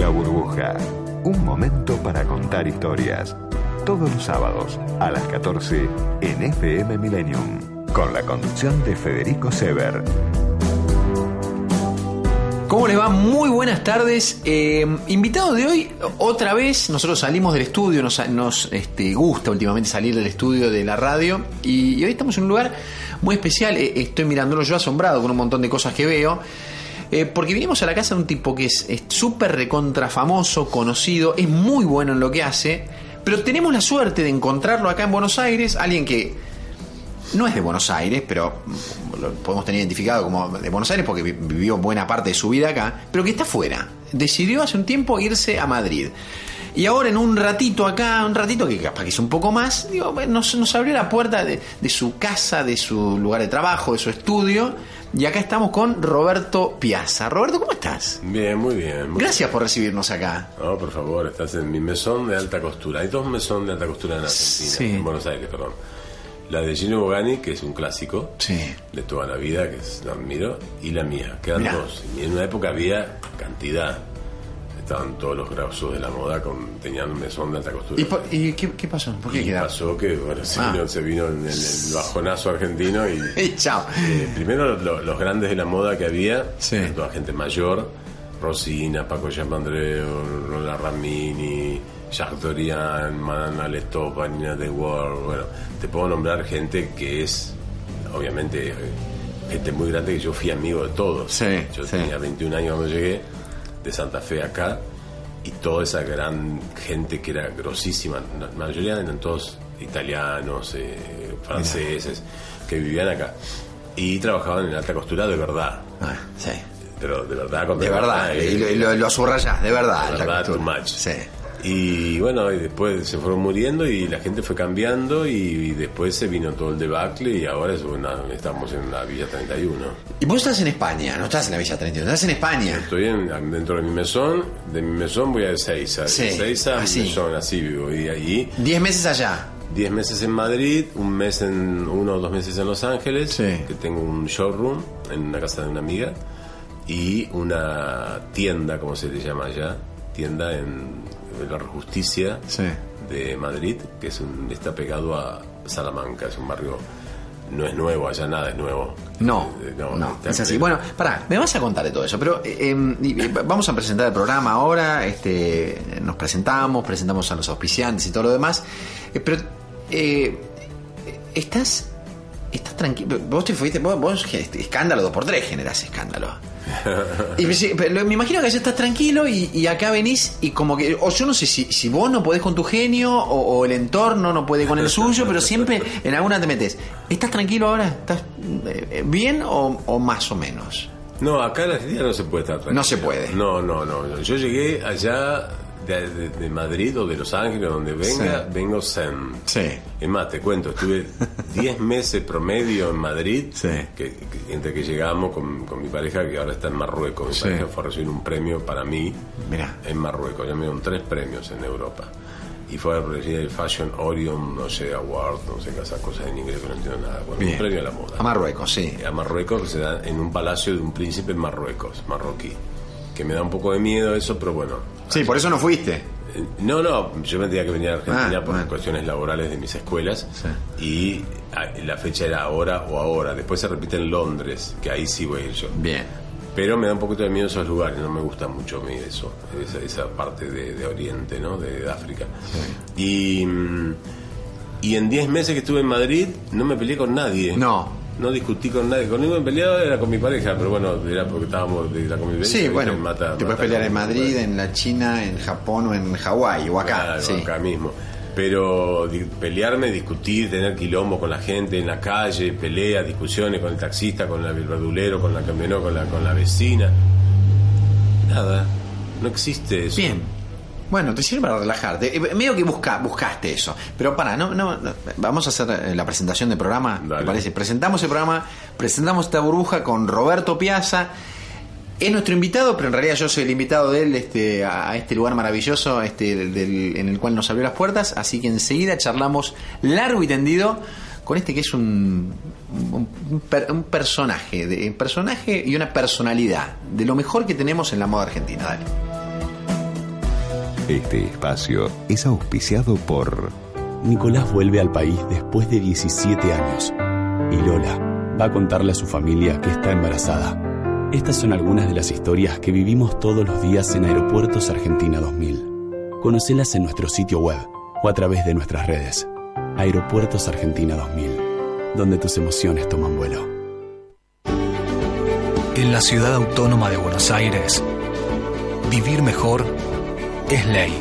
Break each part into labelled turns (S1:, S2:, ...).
S1: La Burbuja. Un momento para contar historias. Todos los sábados a las 14 en FM Millennium. Con la conducción de Federico Sever.
S2: ¿Cómo le va? Muy buenas tardes. Eh, invitado de hoy, otra vez, nosotros salimos del estudio, nos, nos este, gusta últimamente salir del estudio de la radio y, y hoy estamos en un lugar muy especial. Eh, estoy mirándolo yo asombrado con un montón de cosas que veo. Eh, porque vinimos a la casa de un tipo que es súper recontra famoso, conocido, es muy bueno en lo que hace, pero tenemos la suerte de encontrarlo acá en Buenos Aires, alguien que no es de Buenos Aires, pero lo podemos tener identificado como de Buenos Aires porque vi- vivió buena parte de su vida acá, pero que está fuera. Decidió hace un tiempo irse a Madrid. Y ahora en un ratito acá, un ratito que capaz que es un poco más, digo, nos, nos abrió la puerta de su casa, de su lugar de trabajo, de su estudio. Y acá estamos con Roberto Piazza. Roberto, ¿cómo estás?
S3: Bien, muy bien. muy
S2: Gracias por recibirnos acá.
S3: No, por favor, estás en mi mesón de alta costura. Hay dos mesón de alta costura en Argentina,
S2: Sí.
S3: en Buenos Aires, perdón. La de Gino Bogani, que es un clásico
S2: Sí.
S3: de toda la vida, que es, la admiro, y la mía. Quedan
S2: Mirá.
S3: dos. Y en una época había cantidad. Estaban todos los grosos de la moda, con, tenían un mesón de alta costura.
S2: ¿Y, por- y qué, qué pasó? ¿Por qué
S3: Y
S2: quedaron?
S3: pasó que bueno, se,
S2: Ah.
S3: vino, se vino el, el bajonazo argentino y
S2: Y chao.
S3: Eh, primero lo- los grandes de la moda que había,
S2: Sí.
S3: toda gente mayor, Rosina, Paco Giampandreu, Lola Ramini, Jacques Dorian, Manana Lestopa, Nina de World, bueno, te puedo nombrar gente que es, obviamente, eh, gente muy grande que yo fui amigo de todos.
S2: Sí,
S3: yo
S2: sí.
S3: tenía 21 años cuando llegué de Santa Fe acá y toda esa gran gente que era grosísima, la mayoría eran todos italianos, eh, franceses, que vivían acá y trabajaban en alta costura de verdad,
S2: Ah, sí.
S3: pero de verdad, con
S2: De verdad, y lo, y lo, lo subrayás, de verdad.
S3: de verdad, too much.
S2: Sí.
S3: Y bueno, y después se fueron muriendo y la gente fue cambiando y, después se vino todo el debacle y ahora es una- estamos en la Villa 31.
S2: Y vos estás en España, no estás en la Villa 31, estás en España.
S3: Estoy en- dentro de mi mesón, de mi mesón voy a Ezeiza,
S2: Sí,
S3: de Ezeiza a mesón, así vivo, y ahí
S2: Diez meses allá.
S3: 10 meses en Madrid, un mes en uno o dos meses en Los Ángeles,
S2: Sí.
S3: que tengo un showroom en una casa de una amiga y una tienda, como se le llama allá, tienda en la Justicia
S2: Sí.
S3: de Madrid, que es un, está pegado a Salamanca, es un barrio no es nuevo, allá nada es nuevo.
S2: No,
S3: Eh,
S2: no, es así.
S3: en-
S2: Bueno, pará, me vas a contar de todo eso, pero eh, eh, y- y vamos a presentar el programa ahora, este, nos presentamos, presentamos a los auspiciantes y todo lo demás, eh, pero eh, estás, estás tranquilo, vos te fuiste, vos, vos, este, escándalo, dos por tres generás escándalo. Y me, me imagino que allá estás tranquilo y, y acá venís y como que, o yo no sé si, si vos no podés con tu genio o, o el entorno no puede con el suyo, pero siempre en alguna te metes. ¿Estás tranquilo ahora? ¿Estás eh, bien o, o más o menos?
S3: No, acá en Argentina no se puede estar tranquilo.
S2: No se puede.
S3: No, no. no. Yo llegué allá de, de- de Madrid o de Los Ángeles, donde venga,
S2: Sí.
S3: vengo zen.
S2: Sí.
S3: Es más, te cuento, estuve 10 meses promedio en Madrid,
S2: Sí.
S3: que, que- entre que llegamos con, con mi pareja, que ahora está en Marruecos. Mi
S2: Sí.
S3: pareja fue a recibir un premio para mí
S2: Mirá.
S3: en Marruecos. Ya me dieron tres premios en Europa. Y fue a recibir el Fashion Orion, no sé, Award, no sé, esas cosas en inglés que no entiendo nada. Bueno,
S2: Bien.
S3: un premio a la moda
S2: A Marruecos, sí.
S3: a Marruecos que se da en un palacio de un príncipe en Marruecos, marroquí. Que me da un poco de miedo eso, pero bueno.
S2: Sí, por eso no fuiste.
S3: Eh, No, no, yo me tenía que venir a Argentina
S2: Ah,
S3: por cuestiones laborales de mis escuelas y ah, la fecha era ahora o ahora. Después se repite en Londres, que ahí sí voy a ir yo.
S2: Bien.
S3: Pero me da un poquito de miedo esos lugares, no me gusta mucho a mí eso, esa, esa parte de, de Oriente, ¿no? De, de África. Y, mm, y en 10 meses que estuve en Madrid no me peleé con nadie.
S2: No.
S3: No discutí con nadie. Con ningún peleado era con mi pareja, pero bueno, era porque estábamos de la convivencia.
S2: Sí,
S3: ¿viste?
S2: bueno,
S3: Mata-
S2: te puedes pelear
S3: con-
S2: en Madrid, en la China, en Japón o en Hawái o acá.
S3: Claro,
S2: sí.
S3: acá mismo. Pero di- pelearme, discutir, tener quilombo con la gente en la calle, peleas, discusiones con el taxista, con la- el verdulero, con la camioneta, con la, con la vecina. Nada, no existe eso.
S2: Bien. Bueno, te sirve para relajarte. Eh, Medio que busca, buscaste eso. Pero para, no, no, no. vamos a hacer eh, la presentación del programa. ¿Te
S3: Dale.
S2: parece? Presentamos el programa, presentamos esta burbuja con Roberto Piazza. Es nuestro invitado, pero en realidad yo soy el invitado de él este, a a este lugar maravilloso este, del- del- en el cual nos abrió las puertas. Así que enseguida charlamos largo y tendido con este que es un, un, un per- un personaje, de, un personaje y una personalidad de lo mejor que tenemos en la moda argentina. Dale.
S1: Este espacio es auspiciado por...
S4: Nicolás vuelve al país después de 17 años y Lola va a contarle a su familia que está embarazada. Estas son algunas de las historias que vivimos todos los días en Aeropuertos Argentina 2000. Conocelas en nuestro sitio web o a través de nuestras redes. Aeropuertos Argentina 2000, donde tus emociones toman vuelo.
S5: En la ciudad autónoma de Buenos Aires, vivir mejor es ley.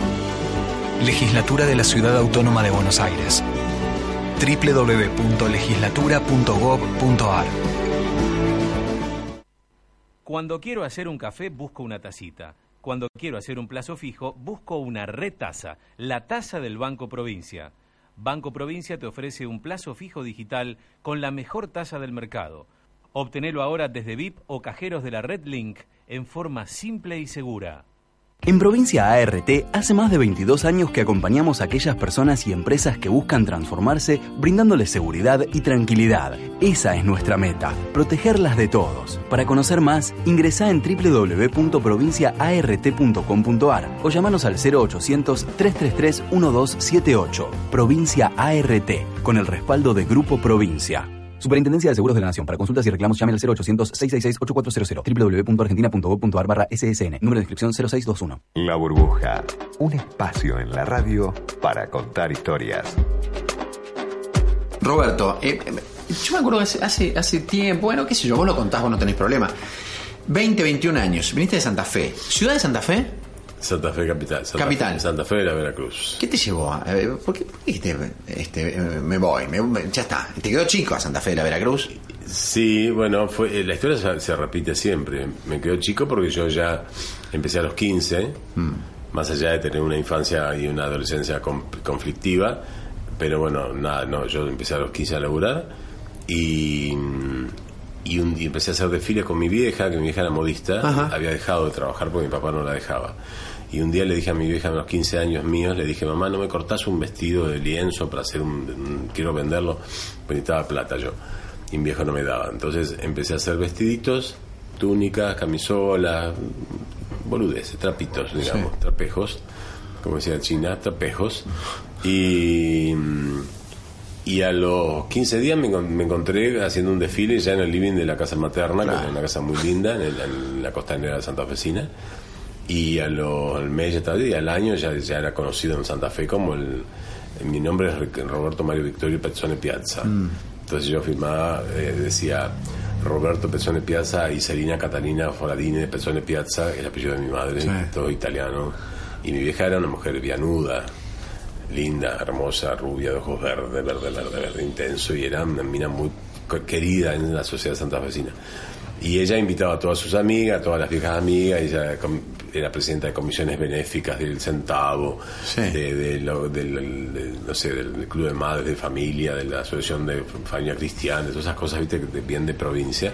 S5: Legislatura de la Ciudad Autónoma de Buenos Aires. www.legislatura.gov.ar
S6: Cuando quiero hacer un café, busco una tacita. Cuando quiero hacer un plazo fijo, busco una retasa, la tasa del Banco Provincia. Banco Provincia te ofrece un plazo fijo digital con la mejor tasa del mercado. Obtenelo ahora desde VIP o cajeros de la Red Link en forma simple y segura.
S7: En Provincia ART hace más de 22 años que acompañamos a aquellas personas y empresas que buscan transformarse brindándoles seguridad y tranquilidad. Esa es nuestra meta, protegerlas de todos. Para conocer más, ingresa en www.provinciaart.com.ar o llamanos al 0800 333 1278. Provincia ART, con el respaldo de Grupo Provincia. Superintendencia de Seguros de la Nación. Para consultas y reclamos llame al 0800-666-8400 www.argentina.gov.ar barra SSN. Número de inscripción 0621.
S1: La Burbuja, un espacio en la radio para contar historias.
S2: Roberto, eh, eh, yo me acuerdo que hace, hace, hace tiempo, bueno, qué sé yo, vos lo contás, vos no tenés problema. 20, 21 años, viniste de Santa Fe. ¿Ciudad de Santa Fe?
S3: Santa Fe Capital. Santa
S2: Capital.
S3: Fe, Santa Fe de la Veracruz.
S2: ¿Qué te llevó? a- eh, ¿Por qué, por qué dijiste, este, eh, me voy? me- ya está. ¿Te quedó chico a Santa Fe de la Veracruz?
S3: Sí, bueno, fue, eh, la historia se, se repite siempre. Me quedó chico porque yo ya empecé a los 15, más allá de tener una infancia y una adolescencia conflictiva, pero bueno, nada, no, yo empecé a los 15 a laburar y, y, un, y empecé a hacer desfiles con mi vieja, que mi vieja era modista,
S2: Ajá.
S3: había dejado de trabajar porque mi papá no la dejaba. Y un día le dije a mi vieja, a los 15 años míos, le dije, mamá, ¿no me cortás un vestido de lienzo para hacer un... un- quiero venderlo? Pues necesitaba plata yo. Y mi viejo no me daba. Entonces empecé a hacer vestiditos, túnicas, camisolas, boludeces, trapitos, digamos, trapejos, como decía China, trapejos. Y... Y a los 15 días me, me encontré haciendo un desfile ya en el living de la casa materna, que es una casa muy linda, en, el- en la costanera de Santa Fecina. Y a lo- al mes y al año ya, ya era conocido en Santa Fe como el. Mi nombre es Roberto Mario Victorio Pezzone Piazza. Entonces yo firmaba, eh, decía Roberto Pezzone Piazza y Selina Catalina Foradini de Pezzone Piazza, el apellido de mi madre,
S2: Sí.
S3: todo italiano. Y mi vieja era una mujer vianuda, linda, hermosa, rubia, de ojos verdes, verde, verde, verde, intenso, y era una mina muy querida en la sociedad santafesina. Y ella invitaba a todas sus amigas, a todas las viejas amigas, y ella com- era presidenta de comisiones benéficas del Centavo,
S2: Sí.
S3: de, de lo- del, no sé, del Club de Madres de Familia, de la Asociación de Familia Cristiana, de todas esas cosas, viste, que de- bien de provincia,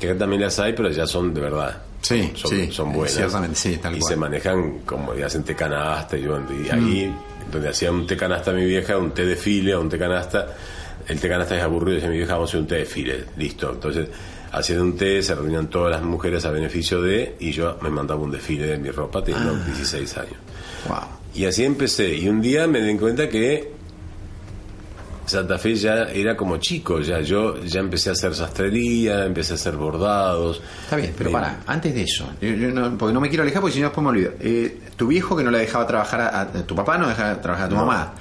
S3: que acá también las hay, pero ya son de verdad.
S2: Sí,
S3: son,
S2: sí,
S3: son buenas.
S2: ciertamente, sí, tal
S3: y
S2: cual.
S3: se manejan como, y hacen té canasta, y, y ahí, donde hacía un té canasta mi vieja, un té de file, un té canasta, el té canasta es aburrido, decía mi vieja, vamos a hacer un té de file, listo. Entonces, hacían un té, se reunían todas las mujeres a beneficio de, y yo me mandaba un desfile de mi ropa, teniendo 16 años.
S2: Wow.
S3: Y así empecé. Y un día me di cuenta que Santa Fe ya era como chico, ya yo ya empecé a hacer sastrería, empecé a hacer bordados.
S2: Está bien, pero
S3: Me-
S2: para, antes de eso, yo- yo no- porque no me quiero alejar porque si no después me olvido. Eh, tu viejo que no le dejaba trabajar a, a- tu papá, no dejaba trabajar a tu
S3: No.
S2: mamá.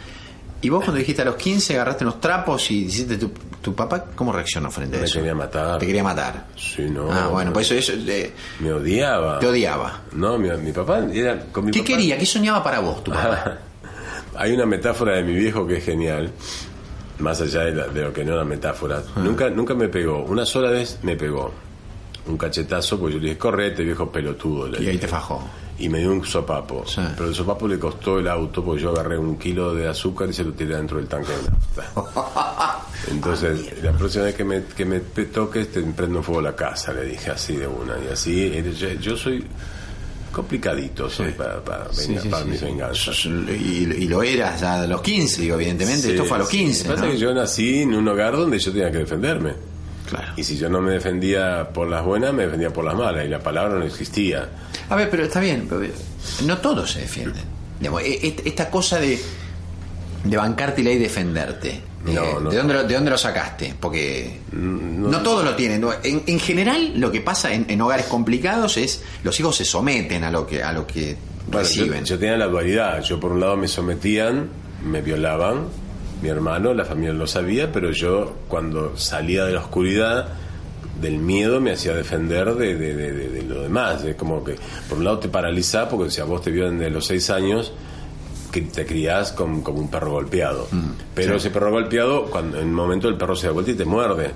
S2: Y vos cuando dijiste a los 15 agarraste unos trapos y dijiste tu, tu papá, ¿cómo reaccionó frente a
S3: Me
S2: eso?
S3: quería matar.
S2: Te quería matar.
S3: Sí, no.
S2: ah, bueno, pues eso, eso eh,
S3: Me odiaba.
S2: te odiaba.
S3: No, mi, mi papá era con mi
S2: ¿Qué
S3: papá-
S2: quería? ¿Qué soñaba para vos tu papá?
S3: Hay una metáfora de mi viejo que es genial, más allá de, la- de lo que no era metáfora.
S2: Ah.
S3: Nunca, nunca me pegó. Una sola vez me pegó un cachetazo, porque yo le dije, correte, viejo pelotudo. le
S2: y ahí
S3: dije.
S2: te fajó.
S3: Y me dio un sopapo.
S2: Sí.
S3: Pero el sopapo le costó el auto porque yo agarré un kilo de azúcar y se lo tiré dentro del tanque de nafta. Entonces, la próxima vez que me, que me toques, te prendo en fuego la casa, le dije así de una. Y así, yo, yo soy complicadito, soy para, para, venga,
S2: sí,
S3: para
S2: sí,
S3: mis venganzas.
S2: Y, y lo eras ya a los 15, digo, evidentemente. Esto fue a los
S3: sí.
S2: 15.
S3: Lo que pasa
S2: ¿no?
S3: es que yo nací en un hogar donde yo tenía que defenderme.
S2: Claro.
S3: Y si yo no me defendía por las buenas, me defendía por las malas. Y la palabra no existía.
S2: A ver, pero está bien. pero, no todos se defienden. Digamos, e- e- esta cosa de, de bancártela y defenderte.
S3: No,
S2: eh,
S3: no.
S2: ¿de, dónde lo, ¿De dónde lo sacaste? Porque no, todos lo tienen. ¿no? En, en general, lo que pasa en, en hogares complicados es los hijos se someten a lo que a lo que
S3: Bueno,
S2: reciben.
S3: yo tenía la dualidad. Yo por un lado me sometían, me violaban, mi hermano, la familia lo sabía, pero yo cuando salía de la oscuridad, del miedo, me hacía defender de, de- de- de- de lo demás. Es como que por un lado te paraliza porque si a vos te violan de los seis años, te criás con- como un perro golpeado. Pero ese perro golpeado, cuando en un momento el perro se da vuelta y te muerde.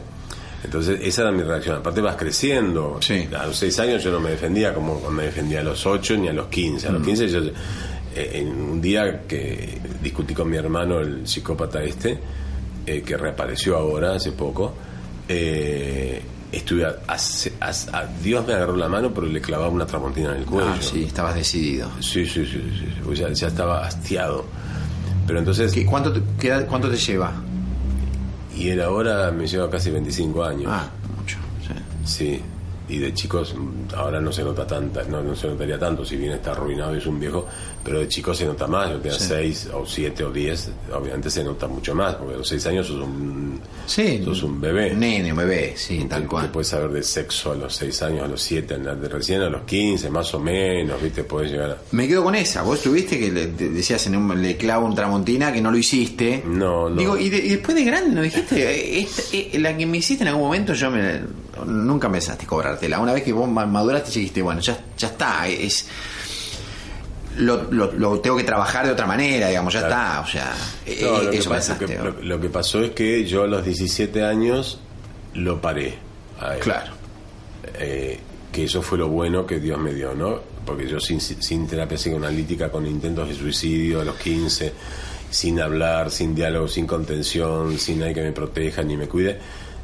S3: Entonces, esa era mi reacción. Aparte, vas creciendo.
S2: Sí.
S3: A los 6 años yo no me defendía como me defendía a los 8 ni a los 15. A los 15 yo. eh, en un día que discutí con mi hermano, el psicópata este, eh, que reapareció ahora, hace poco, eh, estuve. A, a- a- a- Dios me agarró la mano, pero le clavaba una tramontina en el cuello.
S2: Ah, sí, estabas decidido.
S3: Sí, sí, sí, ya, ya estaba hastiado. Pero entonces,
S2: ¿Qué- cuánto, te, qué ¿Cuánto te lleva?
S3: y él ahora me lleva casi 25 años.
S2: Ah, mucho. sí.
S3: Sí, y de chicos mm, ahora no se nota tanta, no, no se notaría tanto, si bien está arruinado y es un viejo, pero de chicos se nota más, yo tenía 6 o 7 o 10, obviamente se nota mucho más, porque a los 6 años sos un,
S2: Sí.
S3: sos un bebé.
S2: Nene, un bebé, sí, tal cual.
S3: puedes saber de sexo a los 6 años, a los 7, recién a los 15, más o menos, ¿viste? Puedes llegar a...
S2: Me quedo con esa. Vos tuviste que le, te decías en un, le clavo un tramontina que no lo hiciste.
S3: No, no.
S2: Digo, y, de- y después de grande, ¿no dijiste? Eh, esta- eh, la que me hiciste en algún momento, yo me, nunca me pensaste cobrártela. Una vez que vos ma- maduraste, dijiste, bueno, ya, ya está. Es, lo, lo- lo tengo que trabajar de otra manera, digamos, ya
S3: Claro.
S2: está. O sea,
S3: No, lo, que
S2: eso
S3: pasa-
S2: pensaste.
S3: que- lo- lo que pasó es que yo a los 17 años lo paré. a él.
S2: Claro.
S3: Eh, que eso fue lo bueno que Dios me dio, ¿no? Porque yo sin, sin terapia psicoanalítica, con intentos de suicidio a los 15, sin hablar, sin diálogo, sin contención, sin nadie que me proteja ni me cuide,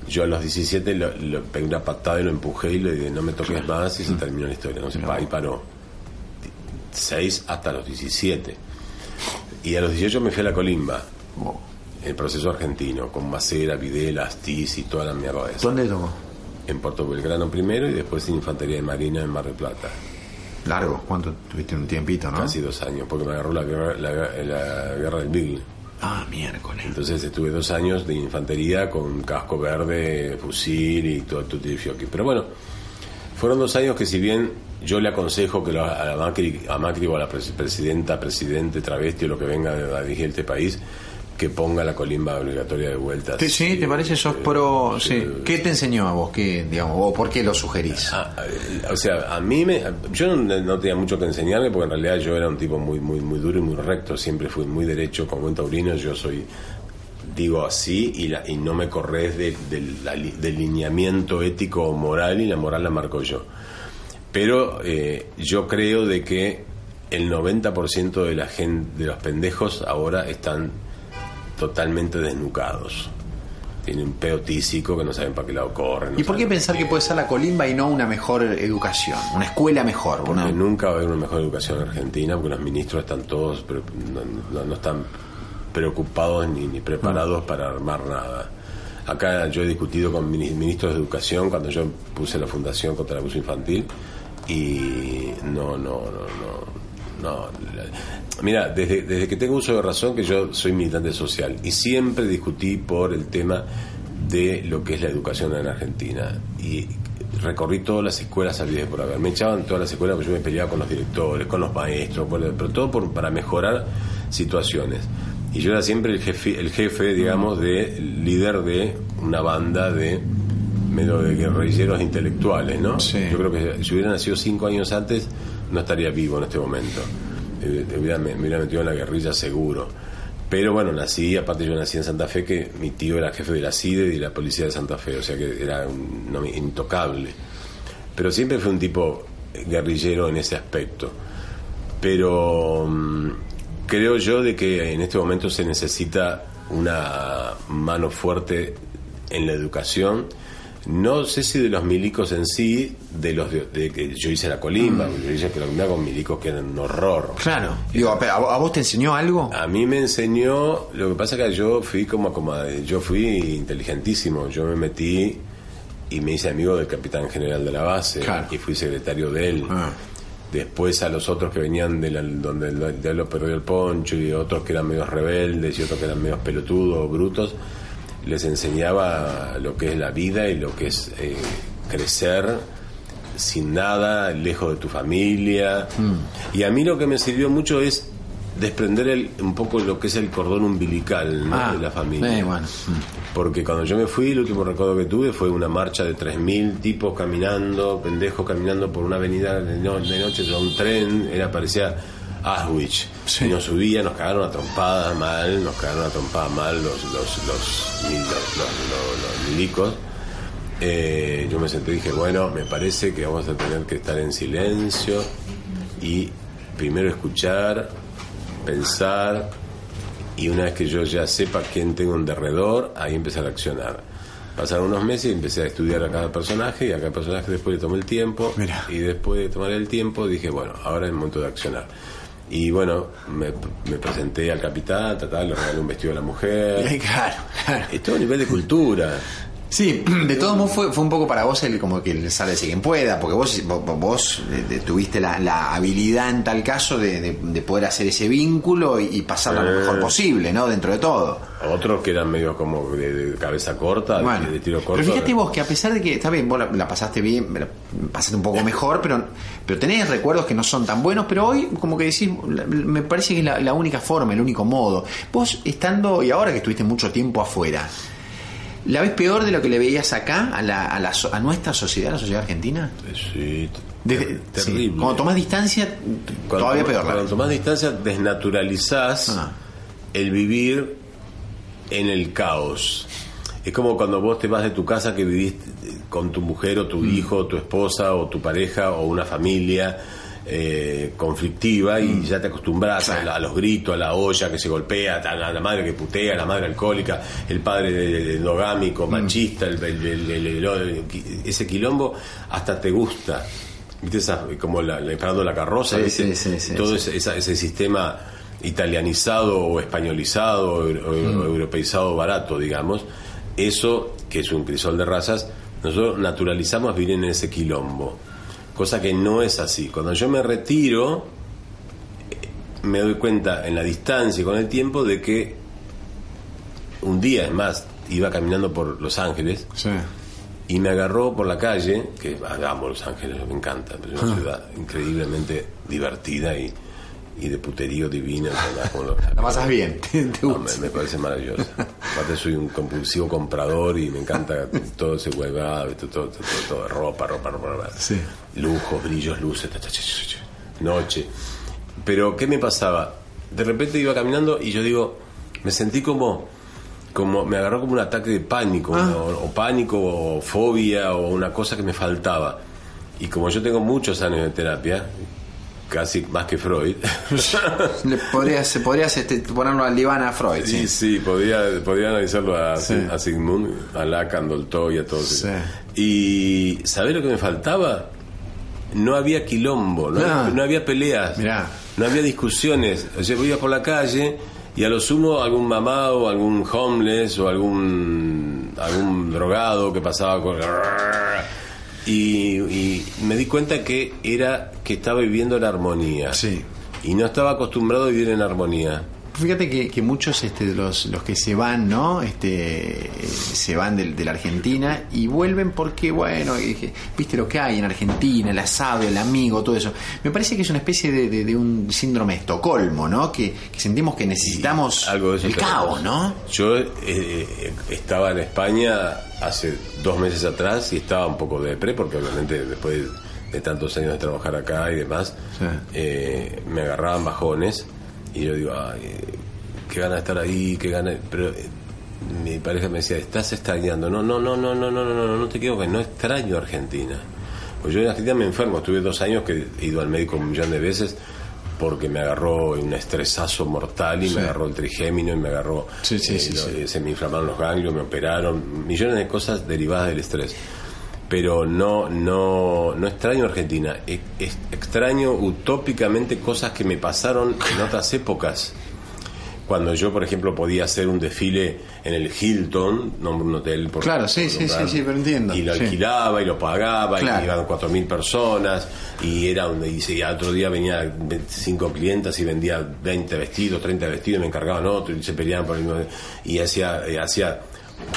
S3: yo a los 17 lo, lo pegué una patada y lo empujé y le dije, no me toques más y se terminó la historia. No sé, pa- ahí paró. 6 hasta los 17. Y a los 18 me fui a la colimba, el proceso argentino, con Macera, Videla, Astiz y toda la mierda esa
S2: ¿Dónde tocó?
S3: en Puerto Belgrano primero y después en Infantería de Marina en Mar del Plata.
S2: Largo. ¿Cuánto tuviste un tiempito, no?
S3: Casi dos años, porque me agarró la guerra, la, la guerra del Beagle.
S2: Ah, miércoles.
S3: Entonces estuve dos años de infantería con casco verde, fusil y todo di fiocchi. Pero bueno, fueron dos años que si bien yo le aconsejo que a, Macri, a Macri o a la pres- presidenta, presidente, travesti o lo que venga a dirigir este país, que ponga la colimba obligatoria de vuelta.
S2: Te- sí, ¿te parece? ¿Sos pro...? Sí. ¿Qué te enseñó a vos? ¿Qué, digamos, o por qué lo sugerís?
S3: Ah, eh, o sea, a mí me, yo no, no tenía mucho que enseñarle porque en realidad yo era un tipo muy muy muy duro y muy recto, siempre fui muy derecho con buen taurino, yo soy digo así y, la- y no me corres de- del li- del lineamiento ético o moral y la moral la marco yo. Pero eh, yo creo de que el 90% de la gente de los pendejos ahora están totalmente desnucados. Tienen un peo tísico que no saben para qué lado corren. no
S2: ¿Y por qué pensar que puede ser la colimba y no una mejor educación? Una escuela mejor.
S3: Porque
S2: Una...
S3: nunca va a haber una mejor educación en Argentina, porque los ministros están todos, pre- no, no- no están preocupados ni, ni preparados para armar nada. Acá yo he discutido con mini- ministros de educación cuando yo puse la Fundación contra el Abuso Infantil y no, no, no, no. No. Mira, desde, desde que tengo uso de razón que yo soy militante social y siempre discutí por el tema de lo que es la educación en Argentina y recorrí todas las escuelas al por haber. Me echaban todas las escuelas porque yo me peleaba con los directores, con los maestros, pero todo por- para mejorar situaciones. Y yo era siempre el jefe, el jefe digamos, de el líder de una banda de medio de guerrilleros intelectuales, ¿no?
S2: Sí.
S3: Yo creo que si hubiera nacido cinco años antes, no estaría vivo en este momento. Eh, Me hubiera, me hubiera metido en la guerrilla seguro. Pero bueno, nací, aparte yo nací en Santa Fe, que mi tío era jefe de la CIDE y de la policía de Santa Fe, o sea que era un, intocable. Pero siempre fue un tipo guerrillero en ese aspecto. Pero mm, creo yo de que en este momento se necesita una mano fuerte en la educación. No sé si de los milicos en sí, de los de, de que yo hice la colimba, yo hice la colimba con milicos que eran un horror.
S2: Claro. Digo, ¿a, a vos te enseñó algo?
S3: A mí me enseñó, lo que pasa que yo fui como, como yo fui inteligentísimo, yo me metí y me hice amigo del capitán general de la base
S2: Claro.
S3: y fui secretario de él.
S2: Ah.
S3: después a los otros que venían de la- donde el diablo perdió el poncho y otros que eran medios rebeldes y otros que eran medios pelotudos o brutos, les enseñaba lo que es la vida y lo que es eh, crecer sin nada, lejos de tu familia.
S2: Mm.
S3: Y a mí lo que me sirvió mucho es desprender el- un poco lo que es el cordón umbilical ¿no?
S2: Ah,
S3: de la familia.
S2: eh, bueno.
S3: Porque cuando yo me fui, el último recuerdo que tuve fue una marcha de 3.000 tipos caminando, pendejos caminando por una avenida de, no- de noche, sobre un tren, era parecía Auschwitz. Y nos subía, nos cagaron a trompadas mal, nos cagaron a trompadas mal los, los, los, mil- los- los- los- los milicos. Eh, yo me senté y dije, bueno, me parece que vamos a tener que estar en silencio y primero escuchar, pensar y una vez que yo ya sepa quién tengo en derredor, ahí empezar a accionar. Pasaron unos meses y empecé a estudiar a cada personaje y a cada personaje después le tomé el tiempo
S2: Mira.
S3: y después de tomar el tiempo dije, bueno, ahora es el momento de accionar. Y bueno, me, me presenté al capitán, tal, le regalé un vestido a la mujer.
S2: Claro, claro.
S3: Es todo nivel de cultura.
S2: Sí, de todos modos fue, fue un poco para vos el como que el sale quien pueda, porque vos, vos, vos, eh, de- tuviste la, la habilidad en tal caso de, de- de poder hacer ese vínculo y, y pasarlo lo
S3: Eh.
S2: mejor posible, ¿no? Dentro de todo.
S3: Otros que eran medio como de, de cabeza corta,
S2: Bueno,
S3: de tiro corto.
S2: pero fíjate vos que a pesar de que está bien, vos la, la pasaste bien, la pasaste un poco mejor, pero, pero tenés recuerdos que no son tan buenos, pero hoy como que decís, la- me parece que es la, la única forma, el único modo. Vos estando, y ahora que estuviste mucho tiempo afuera, ¿la ves peor de lo que le veías acá a, la, a, la a nuestra sociedad, a la sociedad argentina?
S3: Sí,
S2: Desde-
S3: ter-
S2: sí.
S3: terrible.
S2: Cuando tomás distancia,
S3: Cuando
S2: todavía peor.
S3: Cuando tomás distancia, desnaturalizás
S2: Ah.
S3: el vivir en el caos. Es como cuando vos te vas de tu casa que vivís eh, con tu mujer o tu
S2: Mm.
S3: hijo, o tu esposa o tu pareja o una familia eh, conflictiva y ya te acostumbras a, a los gritos, a la olla que se golpea, a la, madre que putea, a la madre alcohólica, el padre endogámico, machista, el- el- ese quilombo hasta te gusta. ¿Viste esa, como la, la- esperando la carroza?
S2: Sí, sí, sí,
S3: Todo. Ese, esa- ese sistema italianizado o españolizado o, o-
S2: Mm.
S3: o europeizado barato, digamos, eso, que es un crisol de razas, nosotros naturalizamos vivir en ese quilombo. Cosa que no es así. Cuando yo me retiro, me doy cuenta en la distancia y con el tiempo de que un día, es más, iba caminando por Los Ángeles
S2: Sí.
S3: y me agarró por la calle, que amo Los Ángeles, me encanta, es una ciudad increíblemente divertida y, y de puterío divina. ¿verdad? Como lo-
S2: La pasas bien, te,
S3: No,
S2: gusta.
S3: me, me parece maravilloso. Aparte soy un compulsivo comprador y me encanta todo ese huevado, todo, todo, todo, todo, ropa, ropa, ropa, ropa.
S2: Sí.
S3: Lujos, brillos, luces, noche. Pero, ¿qué me pasaba? De repente iba caminando y yo digo, me sentí como, como me agarró como un ataque de pánico,
S2: Ah.
S3: o, o pánico, o fobia, o una cosa que me faltaba. Y como yo tengo muchos años de terapia, casi más que Freud,
S2: Le podrías, se podrías este, ponerlo al diván a Freud.
S3: Sí,
S2: Sí.
S3: sí, podría, podría analizarlo a,
S2: Sí.
S3: a Sigmund, a Lacan, Dolto y a todos.
S2: Sí.
S3: Y ¿sabés lo que me faltaba? No había quilombo, no,
S2: Ah.
S3: no había peleas,
S2: Mirá.
S3: no había discusiones. O sea, iba por la calle y a lo sumo algún mamado, algún homeless o algún, algún drogado que pasaba con... Y, y me di cuenta que era que estaba viviendo en armonía.
S2: Sí.
S3: Y no estaba acostumbrado a vivir en armonía.
S2: Fíjate que, que muchos este, de los, los que se van, ¿no? Este, se van de, de la Argentina y vuelven porque, bueno, viste lo que hay en Argentina, el asado, el amigo, todo eso. Me parece que es una especie de, de- de un síndrome de Estocolmo, ¿no? Que, que sentimos que necesitamos
S3: algo de eso
S2: el caos, ¿no?
S3: Yo eh, eh, estaba en España hace dos meses atrás y estaba un poco depre porque obviamente después de tantos años de trabajar acá y demás
S2: Sí.
S3: eh, me agarraban bajones y yo digo ay, eh, qué gana estar ahí qué gana pero eh, mi pareja me decía estás extrañando no no no no no no no no no te quiero que no extraño Argentina pues yo en Argentina me enfermo estuve dos años que he ido al médico un millón de veces porque me agarró un estresazo mortal y
S2: Sí.
S3: me agarró el trigémino y me agarró
S2: Sí, sí,
S3: eh, lo-
S2: sí.
S3: eh, se me inflamaron los ganglios, me operaron, millones de cosas derivadas del estrés. Pero no, no, no extraño Argentina, e- es- extraño utópicamente cosas que me pasaron en otras épocas. cuando yo, por ejemplo, podía hacer un desfile en el Hilton, nombro un hotel por
S2: Claro, sí, sí, sí, sí, pero entiendo,
S3: Y lo
S2: sí.
S3: alquilaba y lo pagaba
S2: Claro.
S3: y iban 4.000 personas y era donde y otro día venía 25 clientas y vendía 20 vestidos, 30 vestidos, y me encargaban otro y se peleaban por el mismo- y hacía, eh, hacía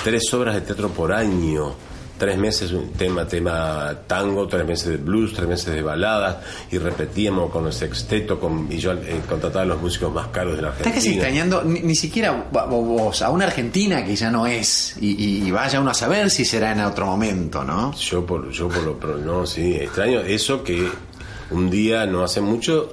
S3: tres obras de teatro por año. Tres meses un tema, tema tango, tres meses de blues, tres meses de baladas, y repetíamos con el sexteto, con, y yo eh, contrataba a los músicos más caros de la
S2: Estás
S3: Argentina.
S2: casi extrañando, ni, ni siquiera vos, a una Argentina que ya no es, y, vaya uno a saber si será en otro momento, ¿no?
S3: Yo por, yo por lo pro- no, sí, extraño eso que un día, no hace mucho,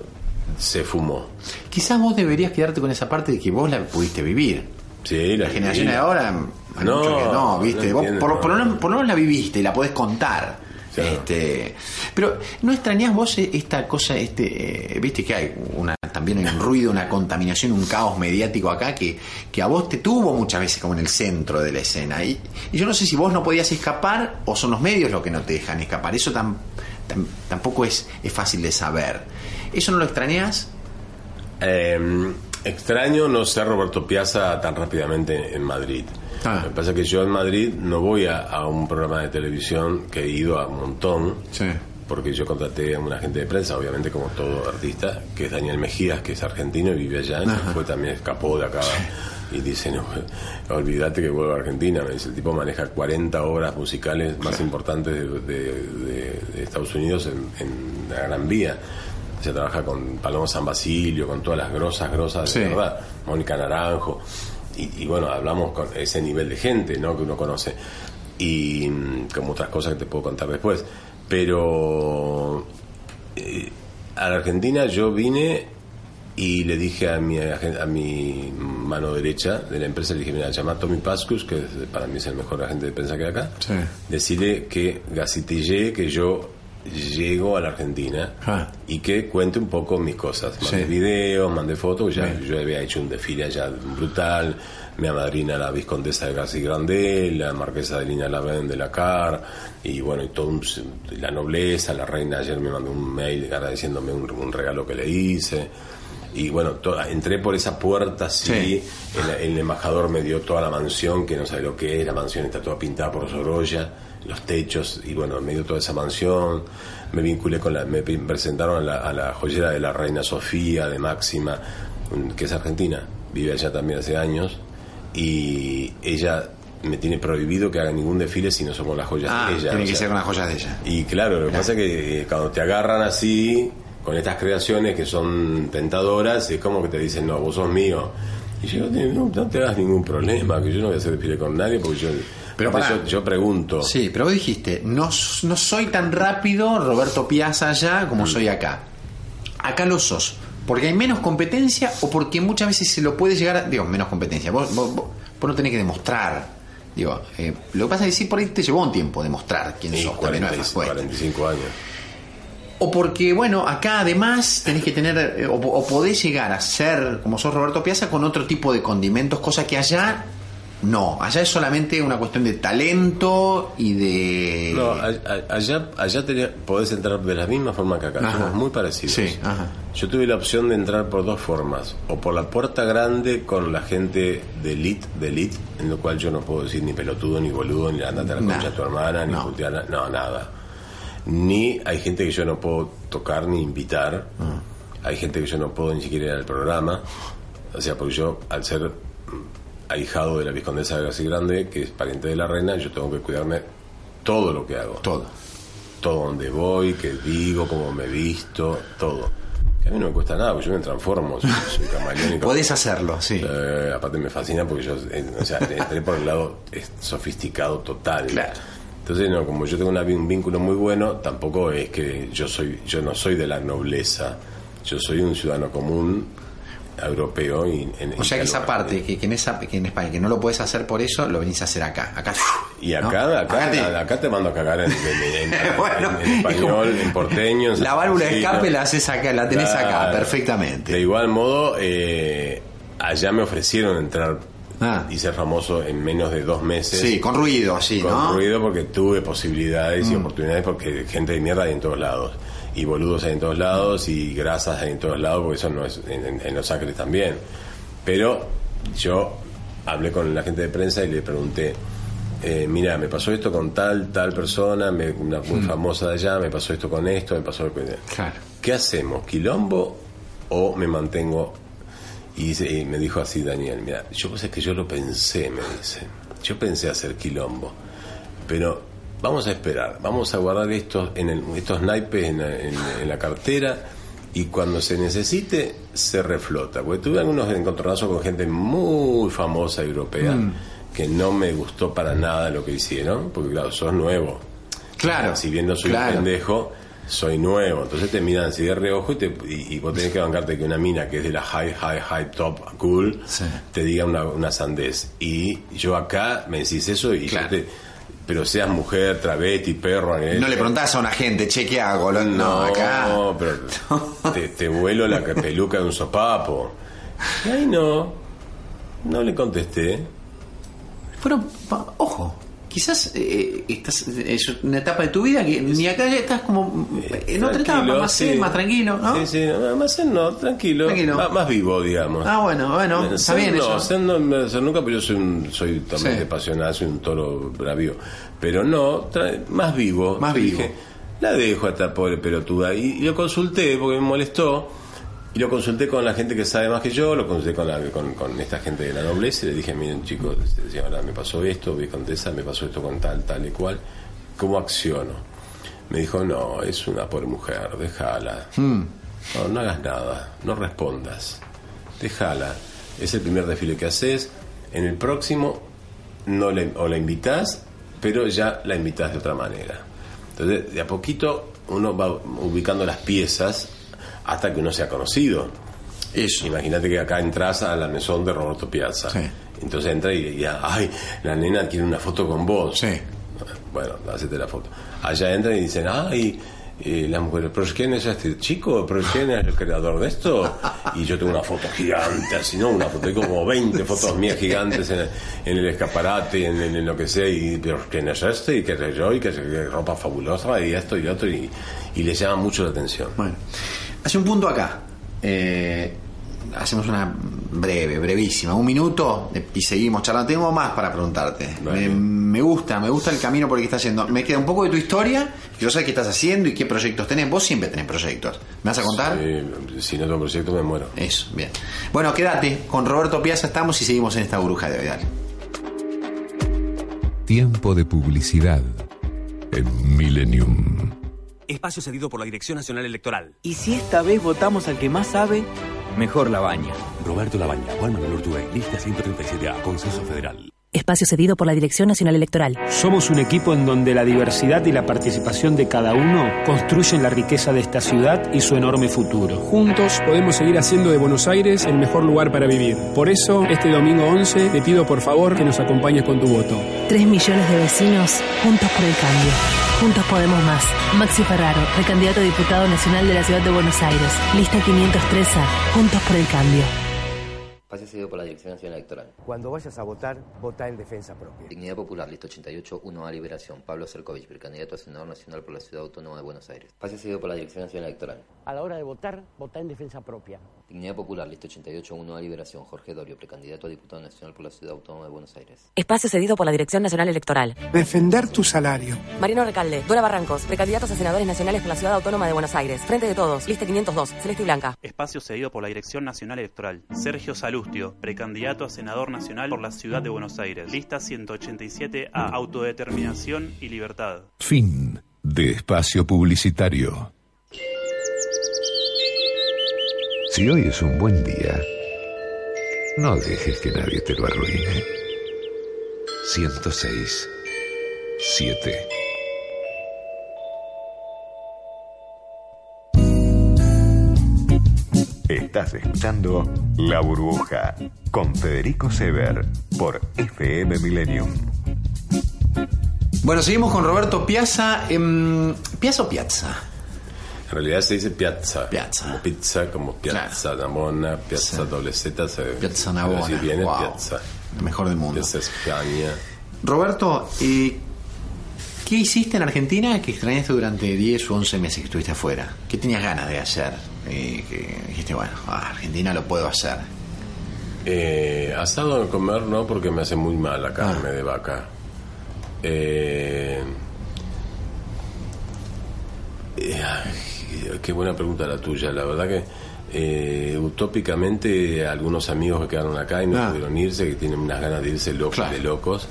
S3: se fumó.
S2: Quizás vos deberías quedarte con esa parte de que vos la pudiste vivir.
S3: Sí,
S2: La generación de ahora,
S3: No,
S2: que no, ¿viste?
S3: no
S2: Vos por, lo- por
S3: no.
S2: por lo menos la viviste y la podés contar.
S3: Claro.
S2: Este, pero ¿no extrañás vos eh, esta cosa, este, eh, viste que hay una también hay un ruido, una contaminación, un caos mediático acá que, que a vos te tuvo muchas veces como en el centro de la escena. Y, y yo no sé si vos no podías escapar o son los medios los que no te dejan escapar. Eso tam- tam- tampoco es, es fácil de saber. ¿Eso no lo extrañás?
S3: Eh, extraño no ser Roberto Piazza tan rápidamente en Madrid.
S2: Ah.
S3: Lo que pasa es que yo en Madrid no voy a, a un programa de televisión que he ido a un montón.
S2: Sí.
S3: Porque yo contraté a un agente de prensa, obviamente como todo artista, que es Daniel Mejías, que es argentino y vive allá, y fue también escapó de acá y dice, no, olvídate que vuelvo a Argentina, me dice, el tipo maneja 40 obras musicales más importantes de, de- de- de Estados Unidos en, en la Gran Vía. Se trabaja con Paloma San Basilio, con todas las grosas, grosas,
S2: Sí.
S3: de verdad, Mónica Naranjo, y, y bueno, hablamos con ese nivel de gente, ¿no? Que uno conoce, y mm, como otras cosas que te puedo contar después, pero eh, a la Argentina yo vine y le dije a mi, a mi mano derecha de la empresa, le dije, mira, llama a Tommy Pascus, que para mí es el mejor agente de prensa que hay acá,
S2: Sí.
S3: decirle que gasitillé que yo llego a la Argentina
S2: Ah.
S3: y que cuente un poco mis cosas. Mandé
S2: Sí.
S3: videos, mandé fotos, ya
S2: Bien.
S3: yo había hecho un desfile allá brutal, me amadrina la viscondesa de García Grande, la marquesa de Lina Lavén de la Car, y bueno, y todo un- la nobleza, la reina ayer me mandó un mail agradeciéndome un, un regalo que le hice. Y bueno, entré por esa puerta así,
S2: Sí.
S3: el, el embajador me dio toda la mansión, que no sabe lo que es, la mansión está toda pintada por Sorolla, los techos, y bueno, me dio toda esa mansión, me vinculé con la, me presentaron a la, a la joyera de la reina Sofía, de Máxima, que es argentina, vive allá también hace años, y ella me tiene prohibido que haga ningún desfile si no son con las joyas
S2: Ah,
S3: de ella.
S2: tiene que
S3: sea,
S2: ser con las joyas de ella.
S3: y claro, lo que pasa es que eh, cuando te agarran así, con estas creaciones que son tentadoras, es como que te dicen, no, vos sos mío. Y yo, no, no te hagas ningún problema, que yo no voy a hacer desfile con nadie, porque yo,
S2: Pero
S3: yo, yo pregunto.
S2: Sí, pero vos dijiste, no, no soy tan rápido Roberto Piazza allá
S3: Mm.
S2: como soy acá. Acá lo sos. Porque hay menos competencia o porque muchas veces se lo puede llegar a... Digo, menos competencia. Vos, vos, vos- vos no tenés que demostrar. Digo, eh, lo que pasa es que sí, por ahí te llevó un tiempo demostrar quién
S3: Sí,
S2: sos. también no es
S3: 40,
S2: más fuerte.
S3: 45 años.
S2: O porque, bueno, acá además tenés que tener, eh, o, o podés llegar a ser, como sos Roberto Piazza, con otro tipo de condimentos, cosa que allá no. Allá es solamente una cuestión de talento y de...
S3: No, a- a- allá, allá tenía- podés entrar de la misma forma que acá,
S2: Ajá.
S3: somos muy parecidos.
S2: Sí, ajá.
S3: Yo tuve la opción de entrar por dos formas, o por la puerta grande con la gente de elite, de elite, en lo cual yo no puedo decir ni pelotudo, ni boludo, ni andate a la
S2: Nah.
S3: concha de tu hermana, ni
S2: No.
S3: no, nada. Ni hay gente que yo no puedo tocar ni invitar,
S2: Ah.
S3: hay gente que yo no puedo ni siquiera ir al programa, o sea, porque yo, al ser ahijado de la viscondesa de García Grande, que es pariente de la reina, yo tengo que cuidarme todo lo que hago
S2: Todo.
S3: todo donde voy, qué digo, cómo me visto, todo. Que a mí no me cuesta nada, porque yo me transformo, soy, soy camaleónico.
S2: Podés hacerlo, sí.
S3: Eh, aparte me fascina porque yo, eh, o sea, entré por el lado sofisticado total.
S2: Claro.
S3: Entonces, no, como yo tengo una- un vínculo muy bueno, tampoco es que yo soy, yo no soy de la nobleza. Yo soy un ciudadano común europeo y en,
S2: O sea que esa parte, que, que en esa, que en España, que no lo podés hacer por eso, lo venís a hacer acá. Acá.
S3: Y
S2: ¿no?
S3: acá, acá,
S2: te-
S3: acá te mando a cagar en, en- en-
S2: Bueno,
S3: en- en español, en porteño.
S2: La válvula de escape la haces acá, la tenés acá, perfectamente.
S3: De igual modo, eh, allá me ofrecieron entrar
S2: Ah.
S3: y ser famoso en menos de dos meses.
S2: Sí, con ruido, sí,
S3: con
S2: ¿no? Mm.
S3: ruido porque tuve posibilidades y oportunidades porque gente de mierda hay en todos lados. Y boludos hay en todos lados y grasas hay en todos lados porque eso no es en, Los Ángeles también. Pero yo hablé con la gente de prensa y le pregunté, eh, mira, me pasó esto con tal, tal persona, me- una muy famosa de allá, me pasó esto con esto, me pasó.
S2: Claro.
S3: ¿Qué hacemos? ¿Quilombo o me mantengo? Y, y me dijo así Daniel, mira, yo pues es que yo lo pensé, me dice. Yo pensé hacer quilombo, pero vamos a esperar, vamos a guardar estos, en el- estos naipes en, la- en- en la cartera y cuando se necesite se reflota. Porque tuve algunos encontronazos con gente muy famosa europea que no me gustó para nada lo que hicieron, porque claro, sos nuevo.
S2: Claro.
S3: Si bien no soy
S2: claro.
S3: un pendejo, soy nuevo. Entonces te miran así de reojo y, te, y, y vos tenés que bancarte que una mina que es de la high, high, high, top, cool,
S2: Sí.
S3: te diga una, una sandez. Y yo acá me decís eso y
S2: Claro.
S3: yo te- pero seas mujer, travesti, perro. eh,
S2: No le preguntás a una gente, che, ¿qué hago? Lo- No,
S3: no,
S2: acá.
S3: pero te, te vuelo la peluca de un sopapo. Y ahí no, no le contesté.
S2: Fueron, quizás eh, estás es una etapa de tu vida que ni acá ya estás como en otra etapa, más
S3: sí.
S2: zen, más tranquilo, ¿no?
S3: Sí, sí, no, más zen no, tranquilo.
S2: Tranquilo.
S3: Más, más vivo, digamos.
S2: Ah, bueno, bueno,
S3: Eh,
S2: está bien
S3: no,
S2: eso.
S3: zen no me nunca, pero yo soy, un, soy totalmente
S2: Sí.
S3: pasional, soy un toro bravío. Pero no, más vivo.
S2: Más vivo.
S3: Dije, la dejo a esta pobre pelotuda. Y, y lo consulté porque me molestó. Y lo consulté con la gente que sabe más que yo, lo consulté con, la- con, con esta gente de la nobleza y le dije, miren chicos, me pasó esto, viscontesa, me pasó esto con tal, tal y cual. ¿Cómo acciono? Me dijo, no, es una pobre mujer, déjala. No, no hagas nada, no respondas. Déjala. Es el primer desfile que haces. En el próximo no le, o la invitas, pero ya la invitas de otra manera. Entonces, de a poquito uno va ubicando las piezas hasta que uno sea conocido.
S2: Eso.
S3: Imagínate que acá entras a la mesón de Roberto Piazza.
S2: Sí.
S3: Entonces entra y ya, ay, la nena quiere una foto con vos.
S2: Sí.
S3: Bueno, hacete la foto. Allá entran y dicen, ay, eh, las mujeres, ¿pero quién es este chico? ¿Pero quién es el creador de esto? Y yo tengo una foto gigante, así, ¿no? Una foto, tengo como 20 fotos mías gigantes en, en el escaparate, en, en- en lo que sea, y ¿pero quién es este? Y qué sé yo, y que que ropa fabulosa, y esto y otro, y, y le llama mucho la atención.
S2: Bueno, hace un punto acá. Eh, hacemos una breve, brevísima, un minuto y seguimos charlando. Tengo más para preguntarte.
S3: Vale.
S2: Me, me gusta, me gusta el camino por el que estás haciendo. Me queda un poco de tu historia. Yo sé qué estás haciendo y qué proyectos tenés. Vos siempre tenés proyectos. ¿Me vas a contar?
S3: Eh, si no tengo proyecto me muero.
S2: Eso, bien. Bueno, quédate. Con Roberto Piazza estamos y seguimos en esta burbuja de hoy. Dale.
S1: Tiempo de publicidad en Millennium.
S8: Espacio cedido por la Dirección Nacional Electoral.
S9: Y si esta vez votamos al que más sabe, mejor la baña.
S4: Roberto Labaña, Juan Manuel Urtubey, lista 137A, Consenso Federal.
S10: Espacio cedido por la Dirección Nacional Electoral.
S11: Somos un equipo en donde la diversidad y la participación de cada uno construyen la riqueza de esta ciudad y su enorme futuro.
S12: Juntos podemos seguir haciendo de Buenos Aires el mejor lugar para vivir. Por eso, este domingo 11, te pido por favor que nos acompañes con tu voto.
S10: Tres millones de vecinos juntos por el cambio. Juntos podemos más. Maxi Ferraro, precandidato a diputado nacional de la ciudad de Buenos Aires. Lista 503A. Juntos por el cambio.
S13: Espacio cedido por la Dirección Nacional Electoral.
S14: Cuando vayas a votar, vota en defensa propia.
S13: Dignidad Popular, lista 88, 1A Liberación. Pablo Cercovich, precandidato a senador nacional por la Ciudad Autónoma de Buenos Aires. Espacio cedido por la Dirección Nacional Electoral.
S14: A la hora de votar, vota en defensa propia.
S13: Dignidad Popular, lista 88, 1A Liberación. Jorge Dorio, precandidato a diputado nacional por la Ciudad Autónoma de Buenos Aires.
S10: Espacio cedido por la Dirección Nacional Electoral.
S12: Defender tu salario.
S10: Marino Recalde, Dora Barrancos, precandidatos a senadores nacionales por la ciudad autónoma de Buenos Aires. Frente de todos, lista 502, Celeste y Blanca.
S15: Espacio cedido por la Dirección Nacional Electoral. Sergio Salustio, precandidato a senador nacional por la ciudad de Buenos Aires. Lista 187 a Autodeterminación y Libertad.
S1: Fin de espacio publicitario. Si hoy es un buen día, no dejes que nadie te lo arruine. 106 7 Estás escuchando La Burbuja con Federico Sever por FM Millennium.
S2: Bueno, seguimos con Roberto Piazza. em, ¿Piazza o Piazza?
S3: En realidad se dice piazza.
S2: Piazza.
S3: Como pizza, como piazza Navona, piazza doble Z. Se,
S2: Piazza Navona,
S3: Si viene
S2: wow.
S3: piazza.
S2: Lo mejor del mundo.
S3: Piazza España.
S2: Roberto, eh, ¿qué hiciste en Argentina que extrañaste durante 10 o 11 meses que estuviste afuera? ¿Qué tenías ganas de hacer? Eh, que dijiste, bueno, ah, Argentina lo puedo hacer.
S3: Eh, asado de comer no, porque me hace muy mal la carne de vaca. Eh, eh, qué, buena pregunta la tuya. La verdad que eh, utópicamente algunos amigos que quedaron acá y no pudieron irse, que tienen unas ganas de irse locos, de locos,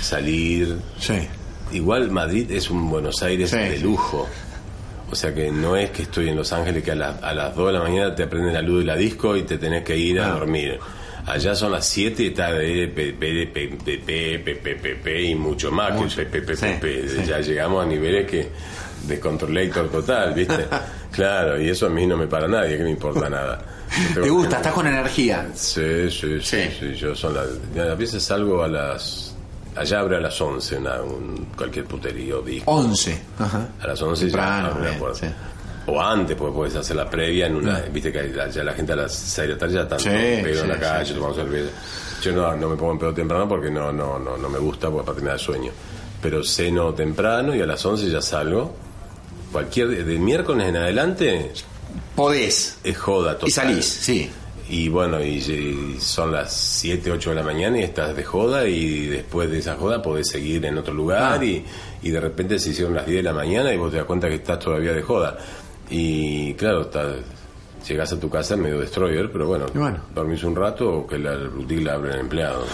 S3: salir. Sí. Igual Madrid es un Buenos Aires de lujo. O sea que no es que estoy en Los Ángeles que a, la, a las 2 de la mañana te aprendes la luz de la disco y te tenés que ir a dormir. Allá son las 7 y está de y mucho más que ya llegamos a niveles que descontrolator total, ¿viste? claro, y eso a mí no me para nadie, que me importa nada. Yo
S2: ¿Te gusta?
S3: que-
S2: ¿Estás con energía?
S3: Sí, sí, sí, sí, yo son las... A veces salgo a las... Allá abre a las 11 una, un- cualquier puterío, disco.
S2: 11. Ajá.
S3: A las 11 ya
S2: Temprano,
S3: la
S2: bien,
S3: puerta. O antes, porque puedes hacer la previa en una. Viste que ya la gente a las 6 de la tarde ya están
S2: Sí,
S3: pedo en la
S2: sí,
S3: calle,
S2: sí.
S3: tomando cerveza. Yo no, no me pongo en pedo temprano porque no, no, no, no me gusta, porque aparte me da sueño. Pero ceno temprano y a las 11 ya salgo. Cualquier. De miércoles en adelante.
S2: Podés.
S3: Es joda total.
S2: Y salís, sí.
S3: Y bueno, y, y son las 7, 8 de la mañana y estás de joda y después de esa joda podés seguir en otro lugar
S2: Ah.
S3: y, y de repente se hicieron las 10 de la mañana y vos te das cuenta que estás todavía de joda. Y claro, estás- llegás a tu casa medio destroyer, pero bueno, dormís un rato o que la rutina la abre el empleado.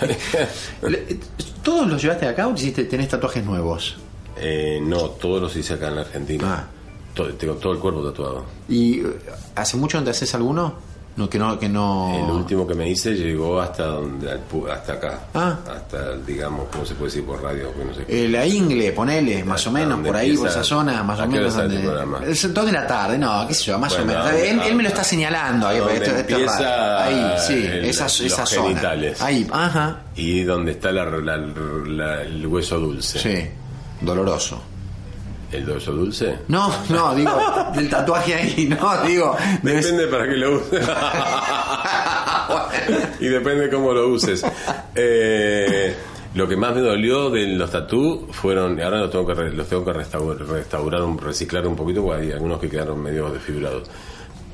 S2: Le- ¿Todos los llevaste acá o hiciste, tenés tatuajes nuevos?
S3: Eh, no, todos los hice acá en la Argentina. To- tengo todo el cuerpo tatuado.
S2: ¿Y eh, hace mucho no te haces alguno? No, que no, que no.
S3: El último que me hice llegó hasta donde hasta acá.
S2: Ah.
S3: Hasta, digamos, ¿cómo se puede decir por radio? No sé.
S2: Eh, la ingle, ponele, más o menos, por ahí, por esa zona, más
S3: ¿a
S2: o menos. Donde, es dos de la tarde, no, qué sé yo, más
S3: Bueno,
S2: o menos. él, él me lo está señalando. ahí, esto- esto es ahí, sí,
S3: el-
S2: esa,
S3: los
S2: esa zona.
S3: genitales.
S2: Ahí, ajá.
S3: Y donde está la- la- la- el hueso dulce.
S2: Sí, doloroso.
S3: ¿El hueso dulce?
S2: No, no, digo, del tatuaje ahí, no, digo.
S3: Depende para qué lo uses. y depende cómo lo uses. Eh, lo que más me dolió de los tatú fueron, ahora los tengo que, re- los tengo que restaurar, restaurar reciclar un poquito, porque hay algunos que quedaron medio desfigurados.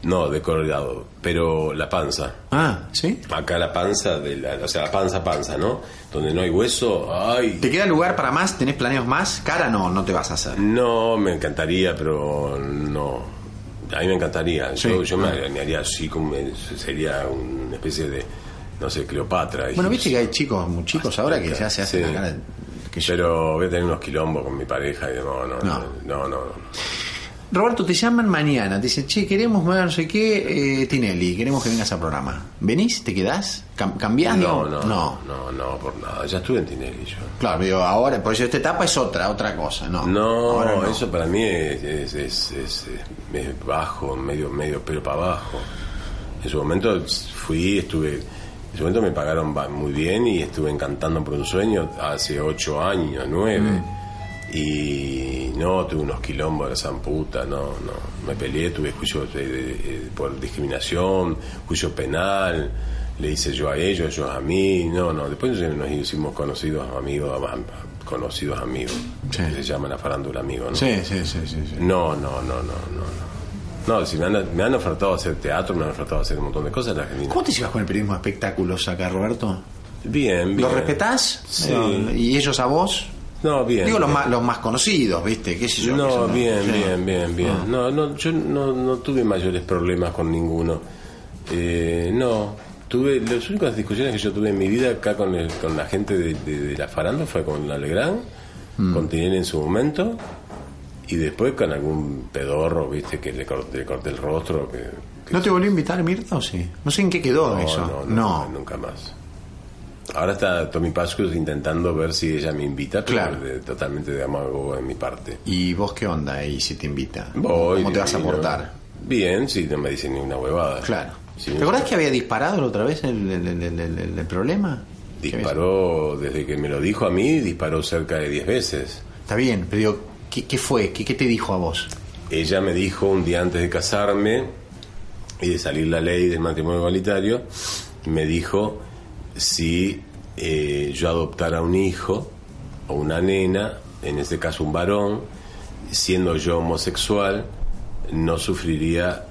S3: No, decolorado, pero la panza.
S2: Ah, ¿sí?
S3: Acá la panza, de la, o sea, la panza, panza, ¿no? Donde no hay hueso, ay.
S2: ¿Te queda lugar para más? ¿Tenés planeos más? Cara no, no te vas a hacer.
S3: No, me encantaría, pero no. A mí me encantaría. Yo, yo me, me haría así, como sería una especie de, no sé, Cleopatra.
S2: Bueno, viste que hay chicos, muy chicos ahora que ya se hacen
S3: Sí.
S2: la cara.
S3: Pero voy a tener unos quilombos con mi pareja y no, no,
S2: No.
S3: no, no. no.
S2: Roberto, te llaman mañana, te dicen, che, queremos ver no sé qué, eh, Tinelli, queremos que vengas al programa. ¿Venís? ¿Te quedás? Cam- ¿Cambiás?
S3: No, no, no, no, no, por nada. Ya estuve en Tinelli yo.
S2: Claro, digo, ahora, por eso esta etapa es otra, otra cosa, ¿no?
S3: No, eso para mí es, es, es, es- es bajo, medio, medio pero para abajo. En su momento fui, estuve, en su momento me pagaron muy bien y estuve encantando por un sueño hace ocho años, nueve.
S2: Mm.
S3: Y no, tuve unos quilombos de san puta, no, no. Me peleé, tuve juicio de- de- de- por discriminación, juicio penal, le hice yo a ellos, ellos a mí, no, no. Después nos hicimos conocidos amigos, am- conocidos amigos, que se llaman la farándula amigo, ¿no?
S2: Sí, sí, sí, sí. sí.
S3: No, no, no, no, no. no. No, si me han, me han ofertado hacer teatro, me han ofertado hacer un montón de cosas en Argentina.
S2: ¿Cómo te llevas con el periodismo de espectáculos acá, Roberto?
S3: Bien, bien.
S2: ¿Los respetás?
S3: Sí.
S2: ¿Y ellos a vos?
S3: No, bien.
S2: Digo los
S3: bien.
S2: más, los más conocidos, ¿viste? ¿Qué sé yo?
S3: No, bien, bien, bien, bien.
S2: Ah.
S3: No, no, yo no, no tuve mayores problemas con ninguno. Eh, no, tuve las únicas discusiones que yo tuve en mi vida acá con, el- con la gente de, de- de la farándula fue con la Legrand,
S2: Mm.
S3: con Tinelli en su momento y después con algún pedorro, viste, que le corté, le corté el rostro. Que,
S2: ¿No te volvió a invitar Mirta o sí? No sé en qué quedó
S3: no,
S2: eso.
S3: no,
S2: No.
S3: no, nunca más. Ahora está Tommy Pascus intentando ver si ella me invita, pero
S2: Claro.
S3: de- totalmente de amago en mi parte.
S2: ¿Y vos qué onda ahí si te invita?
S3: Voy,
S2: ¿Cómo te vas a portar?
S3: Bien, sí, no me dicen ni una huevada.
S2: Claro. ¿Te acordás que había disparado la otra vez el, el- el- el- el- el problema?
S3: Disparó, desde que me lo dijo a mí, disparó cerca de 10 veces.
S2: Está bien, pero digo, ¿qué, qué fue? ¿Qué, ¿Qué te dijo a vos?
S3: Ella me dijo un día antes de casarme y de salir la ley del matrimonio igualitario, me dijo si eh, yo adoptara un hijo o una nena, en este caso un varón, siendo yo homosexual, no sufriría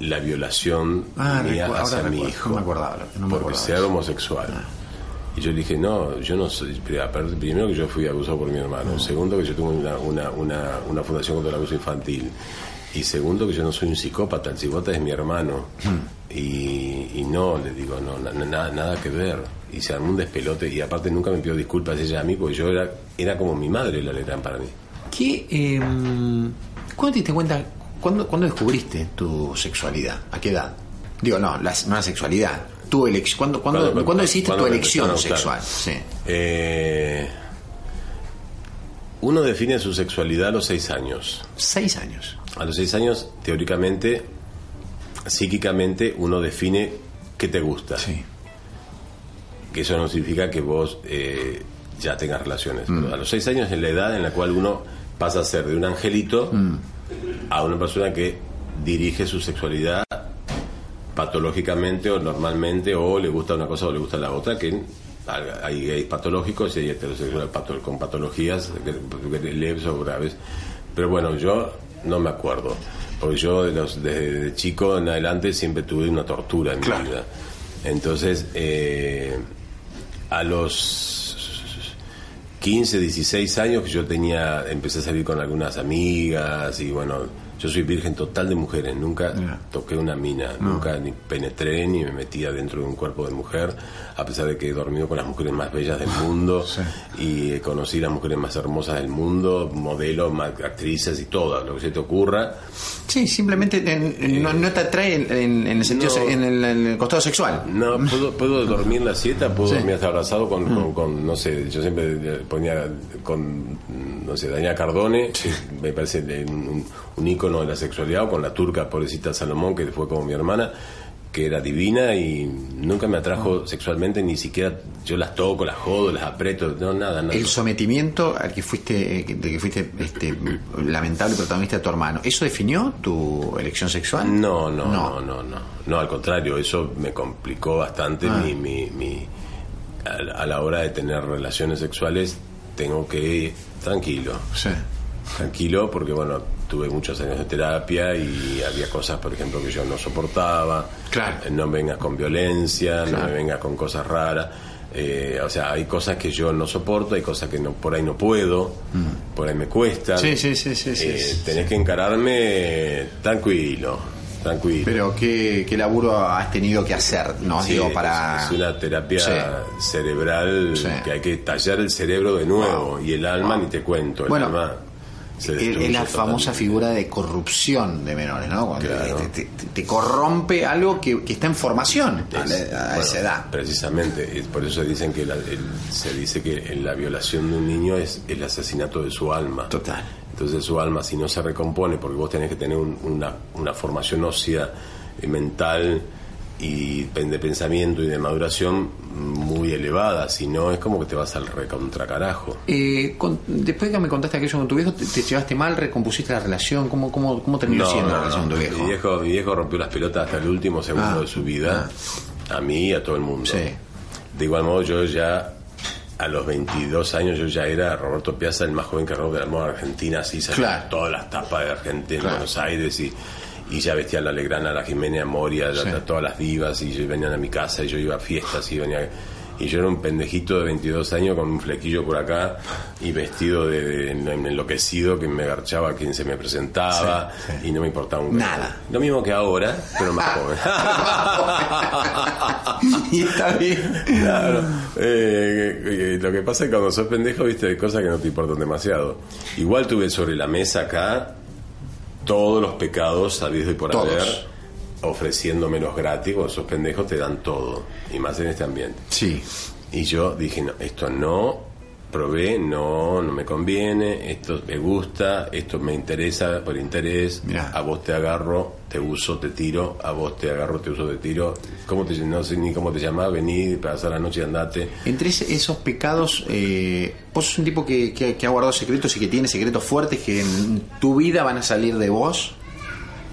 S3: la violación
S2: Ah,
S3: mía hacia mi hijo.
S2: no me acordaba, no me
S3: porque sea homosexual. Y yo dije, no, yo no soy. Primero que yo fui abusado por mi hermano. Segundo que yo tengo una, una, una, una fundación contra el abuso infantil. Y segundo que yo no soy un psicópata, el psicópata es mi hermano. Y, y no, le digo, no, na- na- nada que ver. Y se armó un despelote y aparte nunca me pidió disculpas ella a mí porque yo era, era como mi madre la letra para mí.
S2: ¿Qué, eh, ¿Cuándo te diste cuenta, cuándo, cuándo descubriste tu sexualidad? ¿A qué edad? Digo, no, la, no la sexualidad. Tu elección. ¿Cuándo, cuándo,
S3: ¿Cuándo-
S2: cuándo hiciste tu elección sexual? Sí.
S3: Eh, uno define su sexualidad a los seis años.
S2: Seis años.
S3: A los seis años, teóricamente, psíquicamente, uno define qué te gusta. Que eso no significa que vos eh, ya tengas relaciones.
S2: Mm.
S3: Pero A los seis años es la edad en la cual uno pasa a ser de un angelito
S2: Mm.
S3: a una persona que dirige su sexualidad patológicamente o normalmente o le gusta una cosa o le gusta la otra que hay gays patológicos y hay heterosexuales con patologías leves o graves pero bueno yo no me acuerdo porque yo de los- desde chico en adelante siempre tuve una tortura en mi vida. Entonces eh, a los 15, 16 años que yo tenía, empecé a salir con algunas amigas y bueno, yo soy virgen total de mujeres, nunca toqué una mina, nunca ni penetré ni me metía dentro de un cuerpo de mujer, a pesar de que he dormido con las mujeres más bellas del mundo y conocí las mujeres más hermosas del mundo, modelos, actrices y todo, lo que se te ocurra.
S2: Sí, simplemente en- no, no te atrae en, en- en el sentido,
S3: No.
S2: en, el, en el costado sexual.
S3: No, puedo, puedo dormir la siesta, puedo
S2: Sí.
S3: dormir hasta abrazado con, con, con, no sé, yo siempre ponía con, no sé, Daniela Cardone, me parece un, un, ícono de la sexualidad, o con la turca pobrecita Salomón, que fue como mi hermana, que era divina y nunca me atrajo sexualmente, ni siquiera yo las toco, las jodo, las aprieto, no, nada, nada.
S2: El sometimiento al que fuiste, eh, de que fuiste este, lamentable protagonista de tu hermano, ¿eso definió tu elección sexual?
S3: No, no, no, no, no. No, al contrario, eso me complicó bastante
S2: Ah.
S3: mi, mi, mi- a, la- a la hora de tener relaciones sexuales tengo que ir tranquilo. Tranquilo porque bueno, tuve muchos años de terapia y había cosas, por ejemplo, que yo no soportaba.
S2: Claro.
S3: Eh, No vengas con violencia, no me vengas con cosas raras. Eh, o sea, hay cosas que yo no soporto, hay cosas que no, por ahí no puedo, por ahí me cuesta.
S2: Mm. Sí, sí, sí, sí, sí,
S3: Eh,
S2: sí.
S3: tenés que encararme tranquilo, tranquilo.
S2: Pero ¿qué, qué laburo has tenido que hacer, no? Digo, para...
S3: es, una terapia cerebral que hay que tallar el cerebro de nuevo y el alma ni te cuento, el
S2: Bueno,
S3: alma
S2: Es la
S3: totalmente.
S2: famosa figura de corrupción de menores, ¿no? Cuando
S3: Claro.
S2: te, te- te- te corrompe algo que, que está en formación a,
S3: Es-
S2: la- a
S3: bueno,
S2: esa edad.
S3: Precisamente, es por eso dicen que la- el- se dice que la violación de un niño es el asesinato de su alma.
S2: Total.
S3: Entonces su alma, si no se recompone, porque vos tenés que tener un- una, una formación ósea, eh, mental y de pensamiento y de maduración muy elevada, si no es como que te vas al recontracarajo.
S2: Eh, con- después que me contaste aquello con tu viejo, te, te llevaste mal, recompusiste la relación, ¿cómo, cómo, cómo terminó
S3: No,
S2: siendo la relación
S3: no.
S2: con tu viejo?
S3: Mi viejo, mi viejo rompió las pelotas hasta el último segundo
S2: Ah,
S3: de su vida, a mí y a todo el mundo. De igual modo, yo ya a los 22 años yo ya era Roberto Piazza, el más joven que de la moda argentina, así
S2: Claro.
S3: todas las tapas de Argentina,
S2: Claro.
S3: Buenos Aires y, y ya vestía a la Legrana, a la Jimena, Moria, a-
S2: Sí.
S3: a todas las divas y venían a mi casa y yo iba a fiestas y venía y yo era un pendejito de 22 años con un flequillo por acá y vestido de, de- en- enloquecido que me garchaba a quien se me presentaba y no me importaba un
S2: Nada.
S3: Lo mismo que ahora, pero más joven.
S2: y está bien.
S3: Claro. Eh, eh, lo que pasa es que cuando sos pendejo, viste, hay cosas que no te importan demasiado. Igual tuve sobre la mesa acá todos los pecados sabidos y por
S2: Todos.
S3: haber, ofreciéndomelos gratis, cuando sos pendejo te dan todo, y más en este ambiente.
S2: Sí.
S3: Y yo dije, no, esto no, probé, no, no me conviene, esto me gusta, esto me interesa por interés, a vos te agarro, te uso, te tiro, a vos te agarro, te uso, te tiro. ¿Cómo te, no sé ni cómo te llamás, vení, pasar la noche y andate.
S2: Entre esos pecados, eh, vos sos un tipo que, que- que ha guardado secretos y que tiene secretos fuertes que en tu vida van a salir de vos.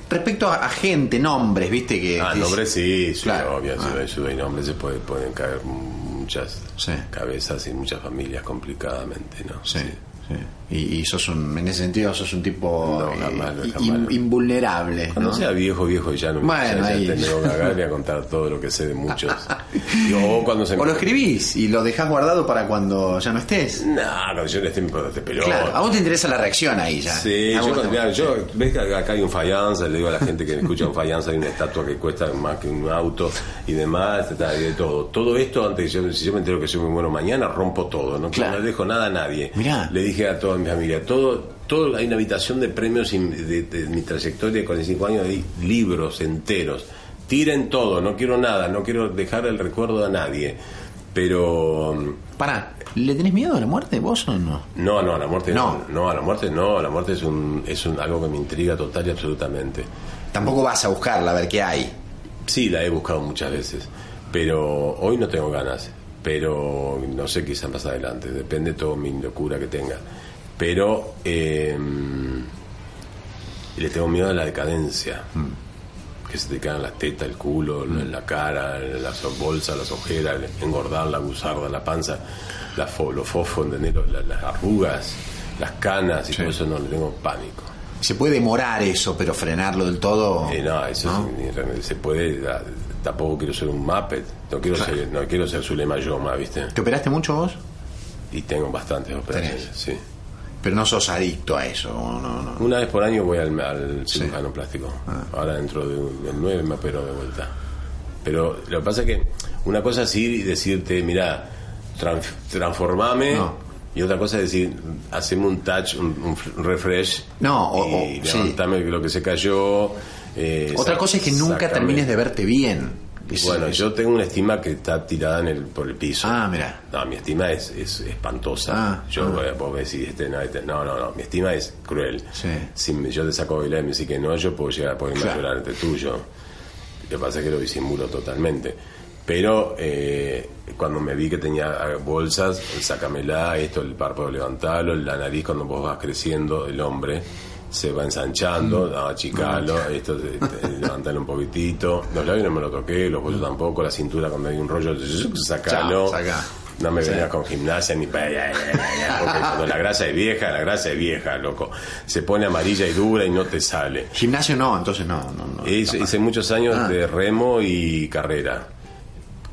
S2: Respecto a, a gente, nombres, viste que.
S3: Ah, nombres sí, sí,
S2: Claro.
S3: obvio,
S2: Ah.
S3: nombres se puede, pueden caer muchas cabezas y muchas familias complicadamente, ¿no?
S2: Sí, sí. Y, y sos un, en ese sentido sos un tipo
S3: No,
S2: eh,
S3: jamás,
S2: in-
S3: jamás.
S2: invulnerable.
S3: Cuando
S2: ¿no?
S3: sea viejo, viejo, ya no
S2: Bueno,
S3: ya, ya tengo que cagar y a contar todo lo que sé de muchos. O cuando se
S2: O lo escribís y lo dejás guardado para cuando ya no estés.
S3: No, cuando yo le esté pelota.
S2: Claro, a vos te interesa la reacción ahí ya.
S3: Sí, yo, mira, yo- ves que acá hay un fayanza, le digo a la gente que escucha un fayanza, hay una estatua que cuesta más que un auto y demás, y de todo. Todo esto, antes yo, si yo me entero que soy muy bueno mañana, rompo todo, no, no le dejo nada a nadie. Le dije a toda mi familia, todo, todo hay una habitación de premios de, de mi trayectoria de 45 años, hay libros enteros. Tiren todo, no quiero nada, no quiero dejar el recuerdo a nadie. Pero
S2: Pará, ¿le tenés miedo a la muerte vos o no?
S3: no, no, a la muerte no. No, a la muerte no. A la muerte es, un, es un, algo que me intriga total y absolutamente.
S2: Tampoco vas a buscarla a ver qué hay.
S3: Sí, la he buscado muchas veces. Pero hoy no tengo ganas. Pero no sé, quizás más adelante. Depende todo mi locura que tenga. Pero eh, le tengo miedo a la decadencia. Que se te caen las tetas, el culo, la cara, las bolsas, las ojeras, engordar, la gusarda, la panza, la fo- los fofos. La- las arrugas, las canas y todo eso no le tengo pánico.
S2: Se puede demorar eso, pero frenarlo del todo.
S3: Eh, no, eso sí, se puede. Tampoco quiero ser un Muppet. No quiero ser, no quiero ser Zulema Yoma, ¿viste?
S2: ¿Te operaste mucho vos?
S3: Y tengo bastantes operaciones, sí.
S2: Pero no sos adicto a eso. No, no.
S3: Una vez por año voy al, al cirujano plástico. Ahora dentro de del 9 me opero de vuelta. Pero lo que pasa es que una cosa es ir y decirte, mira, tran- transformame. Y otra cosa es decir, haceme un touch, un, un refresh.
S2: No, o-
S3: y
S2: o- sí.
S3: levantame lo que se cayó. eh,
S2: Otra
S3: sa-
S2: cosa es que nunca termines de verte bien. Es-
S3: Bueno,
S2: es-
S3: yo tengo una estima que está tirada en el, por el piso.
S2: Ah, mira.
S3: No, mi estima es, es espantosa.
S2: Ah,
S3: yo,
S2: ah.
S3: eh, vos me decís, este, no, este, no, no, no, mi estima es cruel.
S2: Sí.
S3: Si me- yo te saco bailar y me decís que no, yo puedo llegar a ponerme
S2: Claro.
S3: a llorar ante tuyo. Lo que pasa es que lo disimulo totalmente. Pero eh, cuando me vi que tenía bolsas, el sácamela, esto, el párpado levantalo, la nariz cuando vos vas creciendo, el hombre se va ensanchando,
S2: Mm.
S3: no, achicalo, esto, eh, eh, levantalo un poquitito. Los labios no me lo toqué, los bollos tampoco, la cintura cuando hay un rollo, sacalo.
S2: Chao, saca.
S3: No me
S2: Sí.
S3: vengas con gimnasia ni porque cuando la grasa es vieja, la grasa es vieja, loco. Se pone amarilla y dura y no te sale.
S2: Gimnasio no, entonces no. no, no
S3: Hice, hice muchos años
S2: Ah.
S3: de remo y carrera.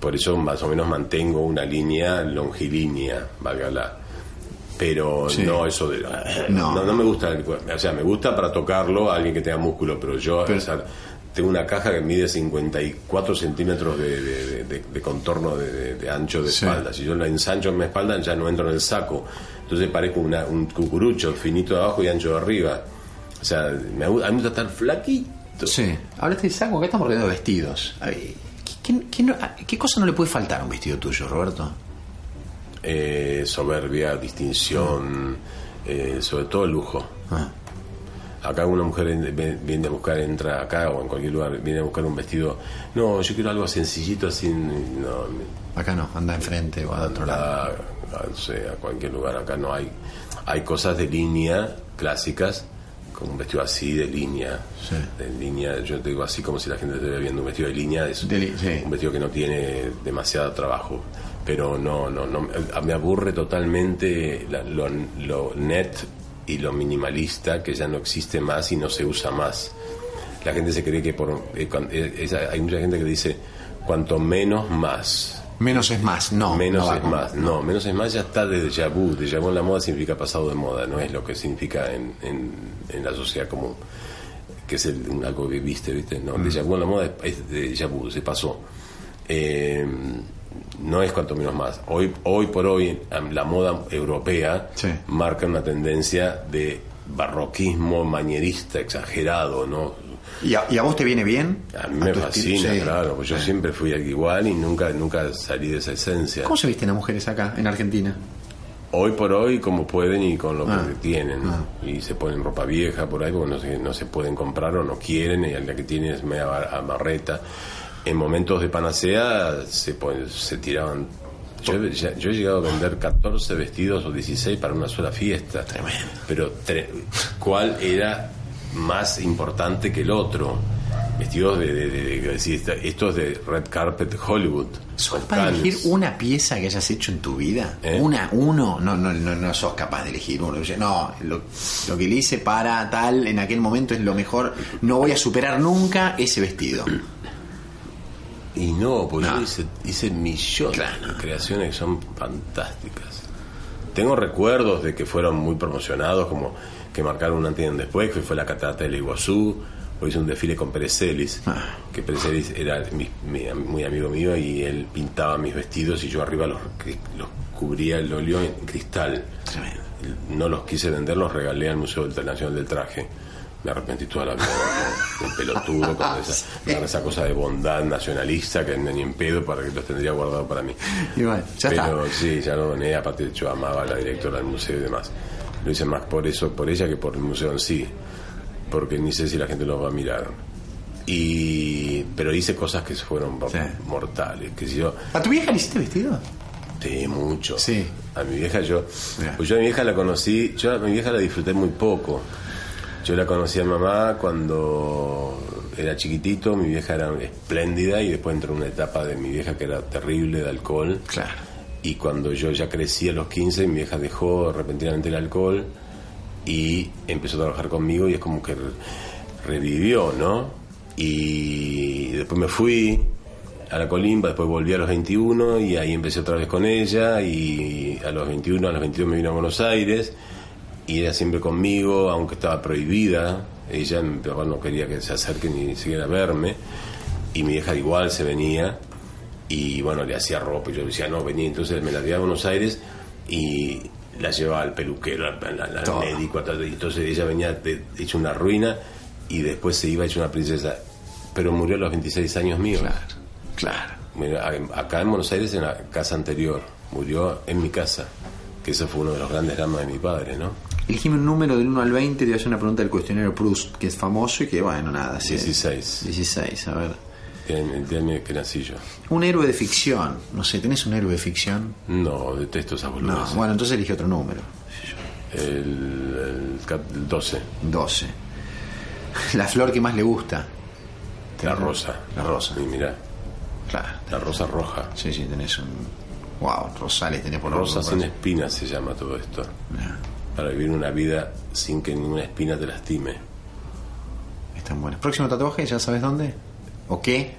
S3: Por eso más o menos mantengo una línea longilínea, válgala. Pero
S2: Sí.
S3: no eso de...
S2: No.
S3: No, no, me gusta, el o sea, me gusta para tocarlo a alguien que tenga músculo, pero yo o sea, tengo una caja que mide 54 centímetros de, de- de- de- contorno de, ancho de
S2: Sí.
S3: espalda. Si yo la ensancho en mi espalda ya no entro en el saco. Entonces parezco una- un cucurucho finito de abajo y ancho de arriba. O sea, me, a mí me gusta estar flaquito.
S2: Sí. Hablaste de saco, acá estamos rodeados de vestidos. Ay, ¿Qué, qué- qué no- qué cosa no le puede faltar a un vestido tuyo, Roberto?
S3: Eh, soberbia, distinción, eh, sobre todo lujo.
S2: Ah.
S3: Acá una mujer viene a buscar, entra acá o en cualquier lugar, viene a buscar un vestido. No, yo quiero algo sencillito, así. No,
S2: Acá no, anda enfrente o a otro lado.
S3: a, a- no sé, a cualquier lugar. Acá no hay. Hay cosas de línea clásicas, con un vestido así de línea. De línea, yo te digo así como si la gente estuviera viendo un vestido de línea. Es un vestido que no tiene demasiado trabajo. Pero no, no, no. Me aburre totalmente lo, lo net y lo minimalista que ya no existe más y no se usa más. La gente se cree que por. eh, eh, hay mucha gente que dice cuanto menos más.
S2: Menos es más, no.
S3: Menos
S2: no
S3: es más, no, menos es más ya está de déjà vu. Déjà vu en la moda significa pasado de moda, no es lo que significa en, en, en la sociedad común, que es el- algo que viste, ¿viste? No, déjà vu en la moda es, es déjà vu, se pasó. Eh, no es cuanto menos más. Hoy, hoy por hoy, la moda europea marca una tendencia de barroquismo mañerista exagerado, ¿no?
S2: ¿Y a, y a vos te viene bien?
S3: A mí me fascina?
S2: Sí.
S3: claro, pues yo siempre fui igual y nunca, nunca salí de esa esencia.
S2: ¿Cómo se visten las mujeres acá, en Argentina?
S3: Hoy por hoy, como pueden y con lo
S2: Ah.
S3: que tienen. Y se ponen ropa vieja por ahí porque no se, no se pueden comprar o no quieren, y la que tienen es media bar- amarreta. En momentos de panacea se, se tiraban. Yo, ya- yo he llegado a vender 14 vestidos o 16 para una sola fiesta. Pero tre- ¿cuál era más importante que el otro? vestidos de, de, de- de- estos de Red Carpet Hollywood.
S2: ¿Sos para elegir una pieza que hayas hecho en tu vida?
S3: ¿Eh?
S2: Una, uno, no, no, no, no sos capaz de elegir uno. No, lo, lo que le hice para tal en aquel momento es lo mejor. No voy a superar nunca ese vestido.
S3: Y no, pues
S2: No.
S3: yo hice, hice millones de creaciones que son fantásticas. Tengo recuerdos de que fueron muy promocionados, como que marcaron un antes y un después, que fue la catarata del Iguazú, o hice un desfile con Perecelis,
S2: Ah.
S3: que Perecelis era mi- mi- muy amigo mío y él pintaba mis vestidos y yo arriba los, los cubría el óleo en cristal. No los quise vender, los regalé al Museo Internacional del Traje. Me arrepentí toda la vida, ¿no? un pelotudo, con esa, con esa cosa de bondad nacionalista que ni en pedo para que los tendría guardado para mí.
S2: Y bueno, ya
S3: Pero
S2: está.
S3: sí, ya lo doné, aparte yo amaba a la directora del museo y demás. Lo hice más por eso, por ella que por el museo en sí, porque ni sé si la gente los va a mirar. Y pero hice cosas que fueron mortales, que si yo
S2: ¿A tu vieja le hiciste vestido?
S3: Sí, mucho.
S2: Sí.
S3: A mi vieja yo, pues yo a mi vieja la conocí, yo a mi vieja la disfruté muy poco. Yo la conocí a mamá cuando era chiquitito, mi vieja era espléndida y después entró una etapa de mi vieja que era terrible de alcohol.
S2: Claro.
S3: Y cuando yo ya crecí a los 15, mi vieja dejó repentinamente el alcohol y empezó a trabajar conmigo y es como que re- revivió, ¿no? Y después me fui a la colimba, después volví a los 21 y ahí empecé otra vez con ella y a los 21, a los 22 me vino a Buenos Aires y ella siempre conmigo, aunque estaba prohibida, ella mi papá no quería que se acerque ni siquiera a verme. Y mi vieja igual se venía y bueno, le hacía ropa y yo decía, no, venía, entonces me la llevaba a Buenos Aires y la llevaba al peluquero, al, al- al médico, y entonces ella venía hecha una ruina y después se iba hecha una princesa, pero murió a los 26 años míos.
S2: Claro.
S3: Mira, a- acá en Buenos Aires, en la casa anterior, murió en mi casa, que eso fue uno de los grandes dramas de mi padre, ¿no?
S2: Elegime un número del 1 al 20, te voy a hacer una pregunta del cuestionario Proust, que es famoso y que, bueno, nada. sí.
S3: 16.
S2: 16, a ver.
S3: El día que nací yo.
S2: Un héroe de ficción. No sé, ¿tenés un héroe de ficción?
S3: No, detesto esas
S2: No,
S3: boludeces.
S2: bueno, entonces elige otro número.
S3: El, el el 12.
S2: 12. La flor que más le gusta.
S3: La rosa.
S2: La rosa.
S3: Y mira,
S2: Claro.
S3: la rosa roja.
S2: Sí, sí, tenés un. Wow, rosales tenés por
S3: Rosa sin espinas se llama todo esto. Para vivir una vida sin que ninguna espina te lastime.
S2: Están buenas. Próximo tatuaje, ¿ya sabes dónde? ¿O qué?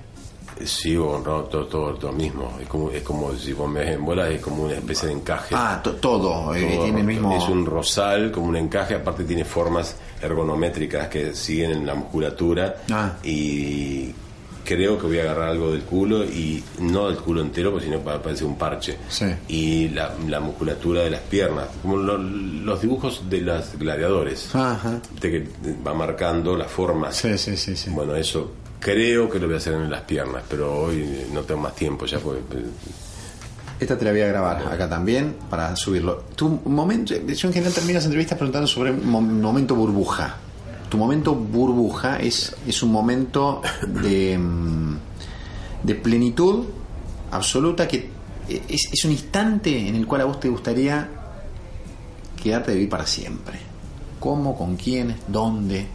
S3: Sigo honrado todo, todo, todo mismo. Es como, es como si vos me ves en bola, es como una especie de encaje.
S2: Ah, todo. eh,
S3: Todo
S2: tiene el mismo.
S3: Es un rosal, como un encaje, aparte tiene formas ergonométricas que siguen en la musculatura.
S2: Ah.
S3: Y creo que voy a agarrar algo del culo, y no del culo entero, porque si no pa- parece un parche.
S2: Sí.
S3: Y la, la musculatura de las piernas, como lo- los dibujos de los gladiadores.
S2: Ajá.
S3: Viste que va marcando las formas.
S2: Sí, sí, sí, sí.
S3: Bueno, eso creo que lo voy a hacer en las piernas, pero hoy no tengo más tiempo ya porque eh,
S2: Esta te la voy a grabar acá también para subirlo. Tu momento, yo en general termino las entrevistas preguntando sobre un mo- momento burbuja. Tu momento burbuja es, es un momento de, mm, de plenitud absoluta que es, es un instante en el cual a vos te gustaría quedarte de vivir para siempre. ¿Cómo? ¿Con quién? ¿Dónde?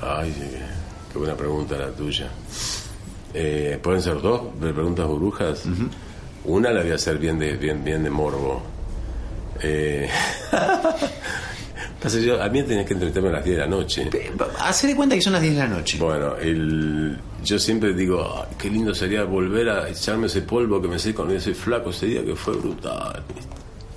S3: Ay, qué buena pregunta la tuya. Eh, Pueden ser dos preguntas burbujas. Una la voy a hacer bien de, bien, bien de morbo. Eh, yo, a mí tenés que entretenerme a las 10 de la noche.
S2: Hacé de cuenta que son las 10 de la noche.
S3: Bueno, el, yo siempre digo, "Ay, qué lindo sería volver a echarme ese polvo que me sé con ese flaco ese día que fue brutal.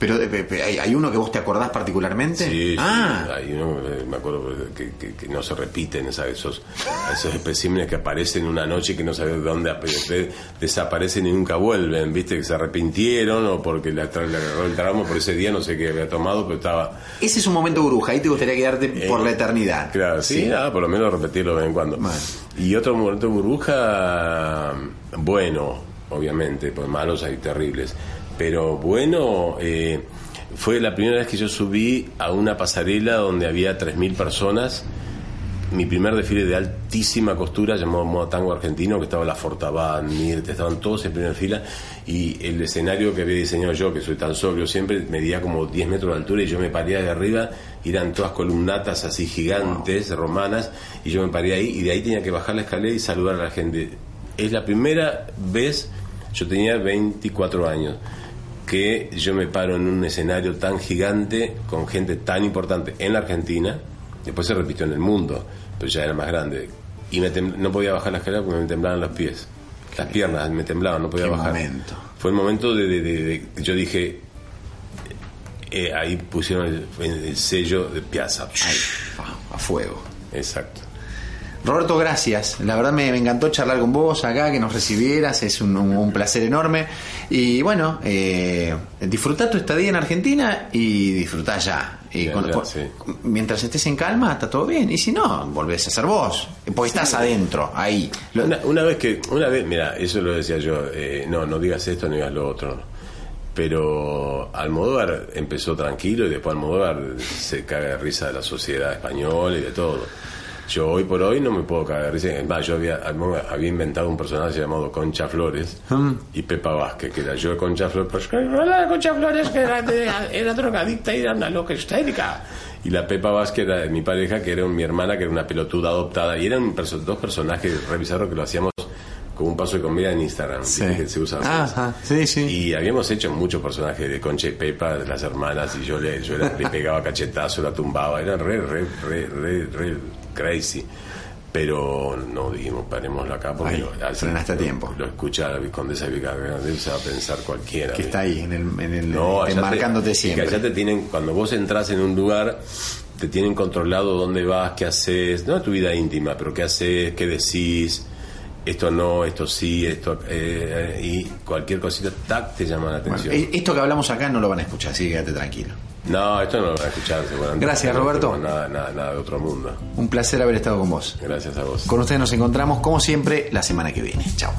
S2: Pero eh, ¿hay, uno que vos te acordás particularmente?
S3: Sí,
S2: ah,
S3: sí, hay uno, me acuerdo que, que- que no se repiten ¿sabes? esos, esos especímenes que aparecen una noche y que no sabes de dónde ap- de- desaparecen y nunca vuelven, viste, que se arrepintieron o porque le, agarró el tramo por ese día, no sé qué había tomado, pero estaba...
S2: ese es un momento bruja. Ahí te gustaría quedarte por
S3: Eh,
S2: la eternidad.
S3: Claro, sí, nada, por lo menos repetirlo de vez en cuando. Y otro momento burbuja, bueno, obviamente, pues malos hay terribles, pero bueno, eh, fue la primera vez que yo subí a una pasarela donde había 3.000 personas. Mi primer desfile de altísima costura llamado Moda Tango Argentino, que estaba la Fortabat, Mirte, estaban todos en primera fila. Y el escenario que había diseñado yo, que soy tan sobrio siempre, medía como 10 metros de altura y yo me paría de arriba, y eran todas columnatas así gigantes, romanas, y yo me paré ahí y de ahí tenía que bajar la escalera y saludar a la gente. Es la primera vez, yo tenía 24 años, que yo me paro en un escenario tan gigante con gente tan importante en la Argentina, después se repitió en el mundo, pero ya era más grande, y me no podía bajar la escalera porque me temblaban los pies, las piernas me temblaban, no podía
S2: Qué
S3: bajar.
S2: momento.
S3: Fue el momento de, de- de- de- yo dije, eh, ahí pusieron el, el sello de Piazza.
S2: a fuego.
S3: Exacto.
S2: Roberto, gracias. La verdad me, me encantó charlar con vos acá, que nos recibieras, es un, un- un placer enorme. Y bueno, eh, disfrutá tu estadía en Argentina y disfrutá ya. Y
S3: Ya,
S2: con-
S3: ya,
S2: con-
S3: sí.
S2: Mientras estés en calma, está todo bien. Y si no, volvés a ser vos. Porque estás adentro, ahí.
S3: Una vez que, una vez, mira, eso lo decía yo, eh, no, no digas esto, no digas lo otro. Pero Almodóvar empezó tranquilo y después Almodóvar se caga de risa de la sociedad española y de todo. Yo hoy por hoy no me puedo cagar de risa. Es más, yo había, había inventado un personaje llamado Concha Flores y Pepa Vázquez, que era yo Concha Flores, pues, hola, Concha Flores, que era, era drogadicta y era una loca histérica. Y la Pepa Vázquez era mi pareja, que era mi hermana, que era una pelotuda adoptada. Y eran perso- dos personajes re bizarros que lo hacíamos como un paso de comida en Instagram, ¿viste? que se usa.
S2: Ajá, sí, sí.
S3: Y habíamos hecho muchos personajes de Concha y Pepa, de las hermanas, y yo le, yo le, le pegaba cachetazo, la tumbaba, era re, re, re, re, re crazy. Pero no dijimos, parémoslo acá porque
S2: Ahí,
S3: lo,
S2: frenaste a tiempo.
S3: Lo, escucha la Condesa de Vicagrandes, se va a pensar cualquiera.
S2: que está ahí, en el, en el
S3: No, y que
S2: siempre.
S3: allá te tienen, cuando vos entras en un lugar, te tienen controlado dónde vas, qué haces, no tu vida íntima, pero qué haces, qué decís, esto no, esto sí, esto, eh, y cualquier cosita, tac, te llama la atención.
S2: eh, esto que hablamos acá no lo van a escuchar, así que quédate tranquilo.
S3: No, esto no lo van a escuchar seguramente.
S2: Gracias,
S3: No
S2: Roberto.
S3: Nada, nada, nada de otro mundo.
S2: Un placer haber estado con vos.
S3: Gracias a vos.
S2: Con ustedes nos encontramos, como siempre, la semana que viene. Chao.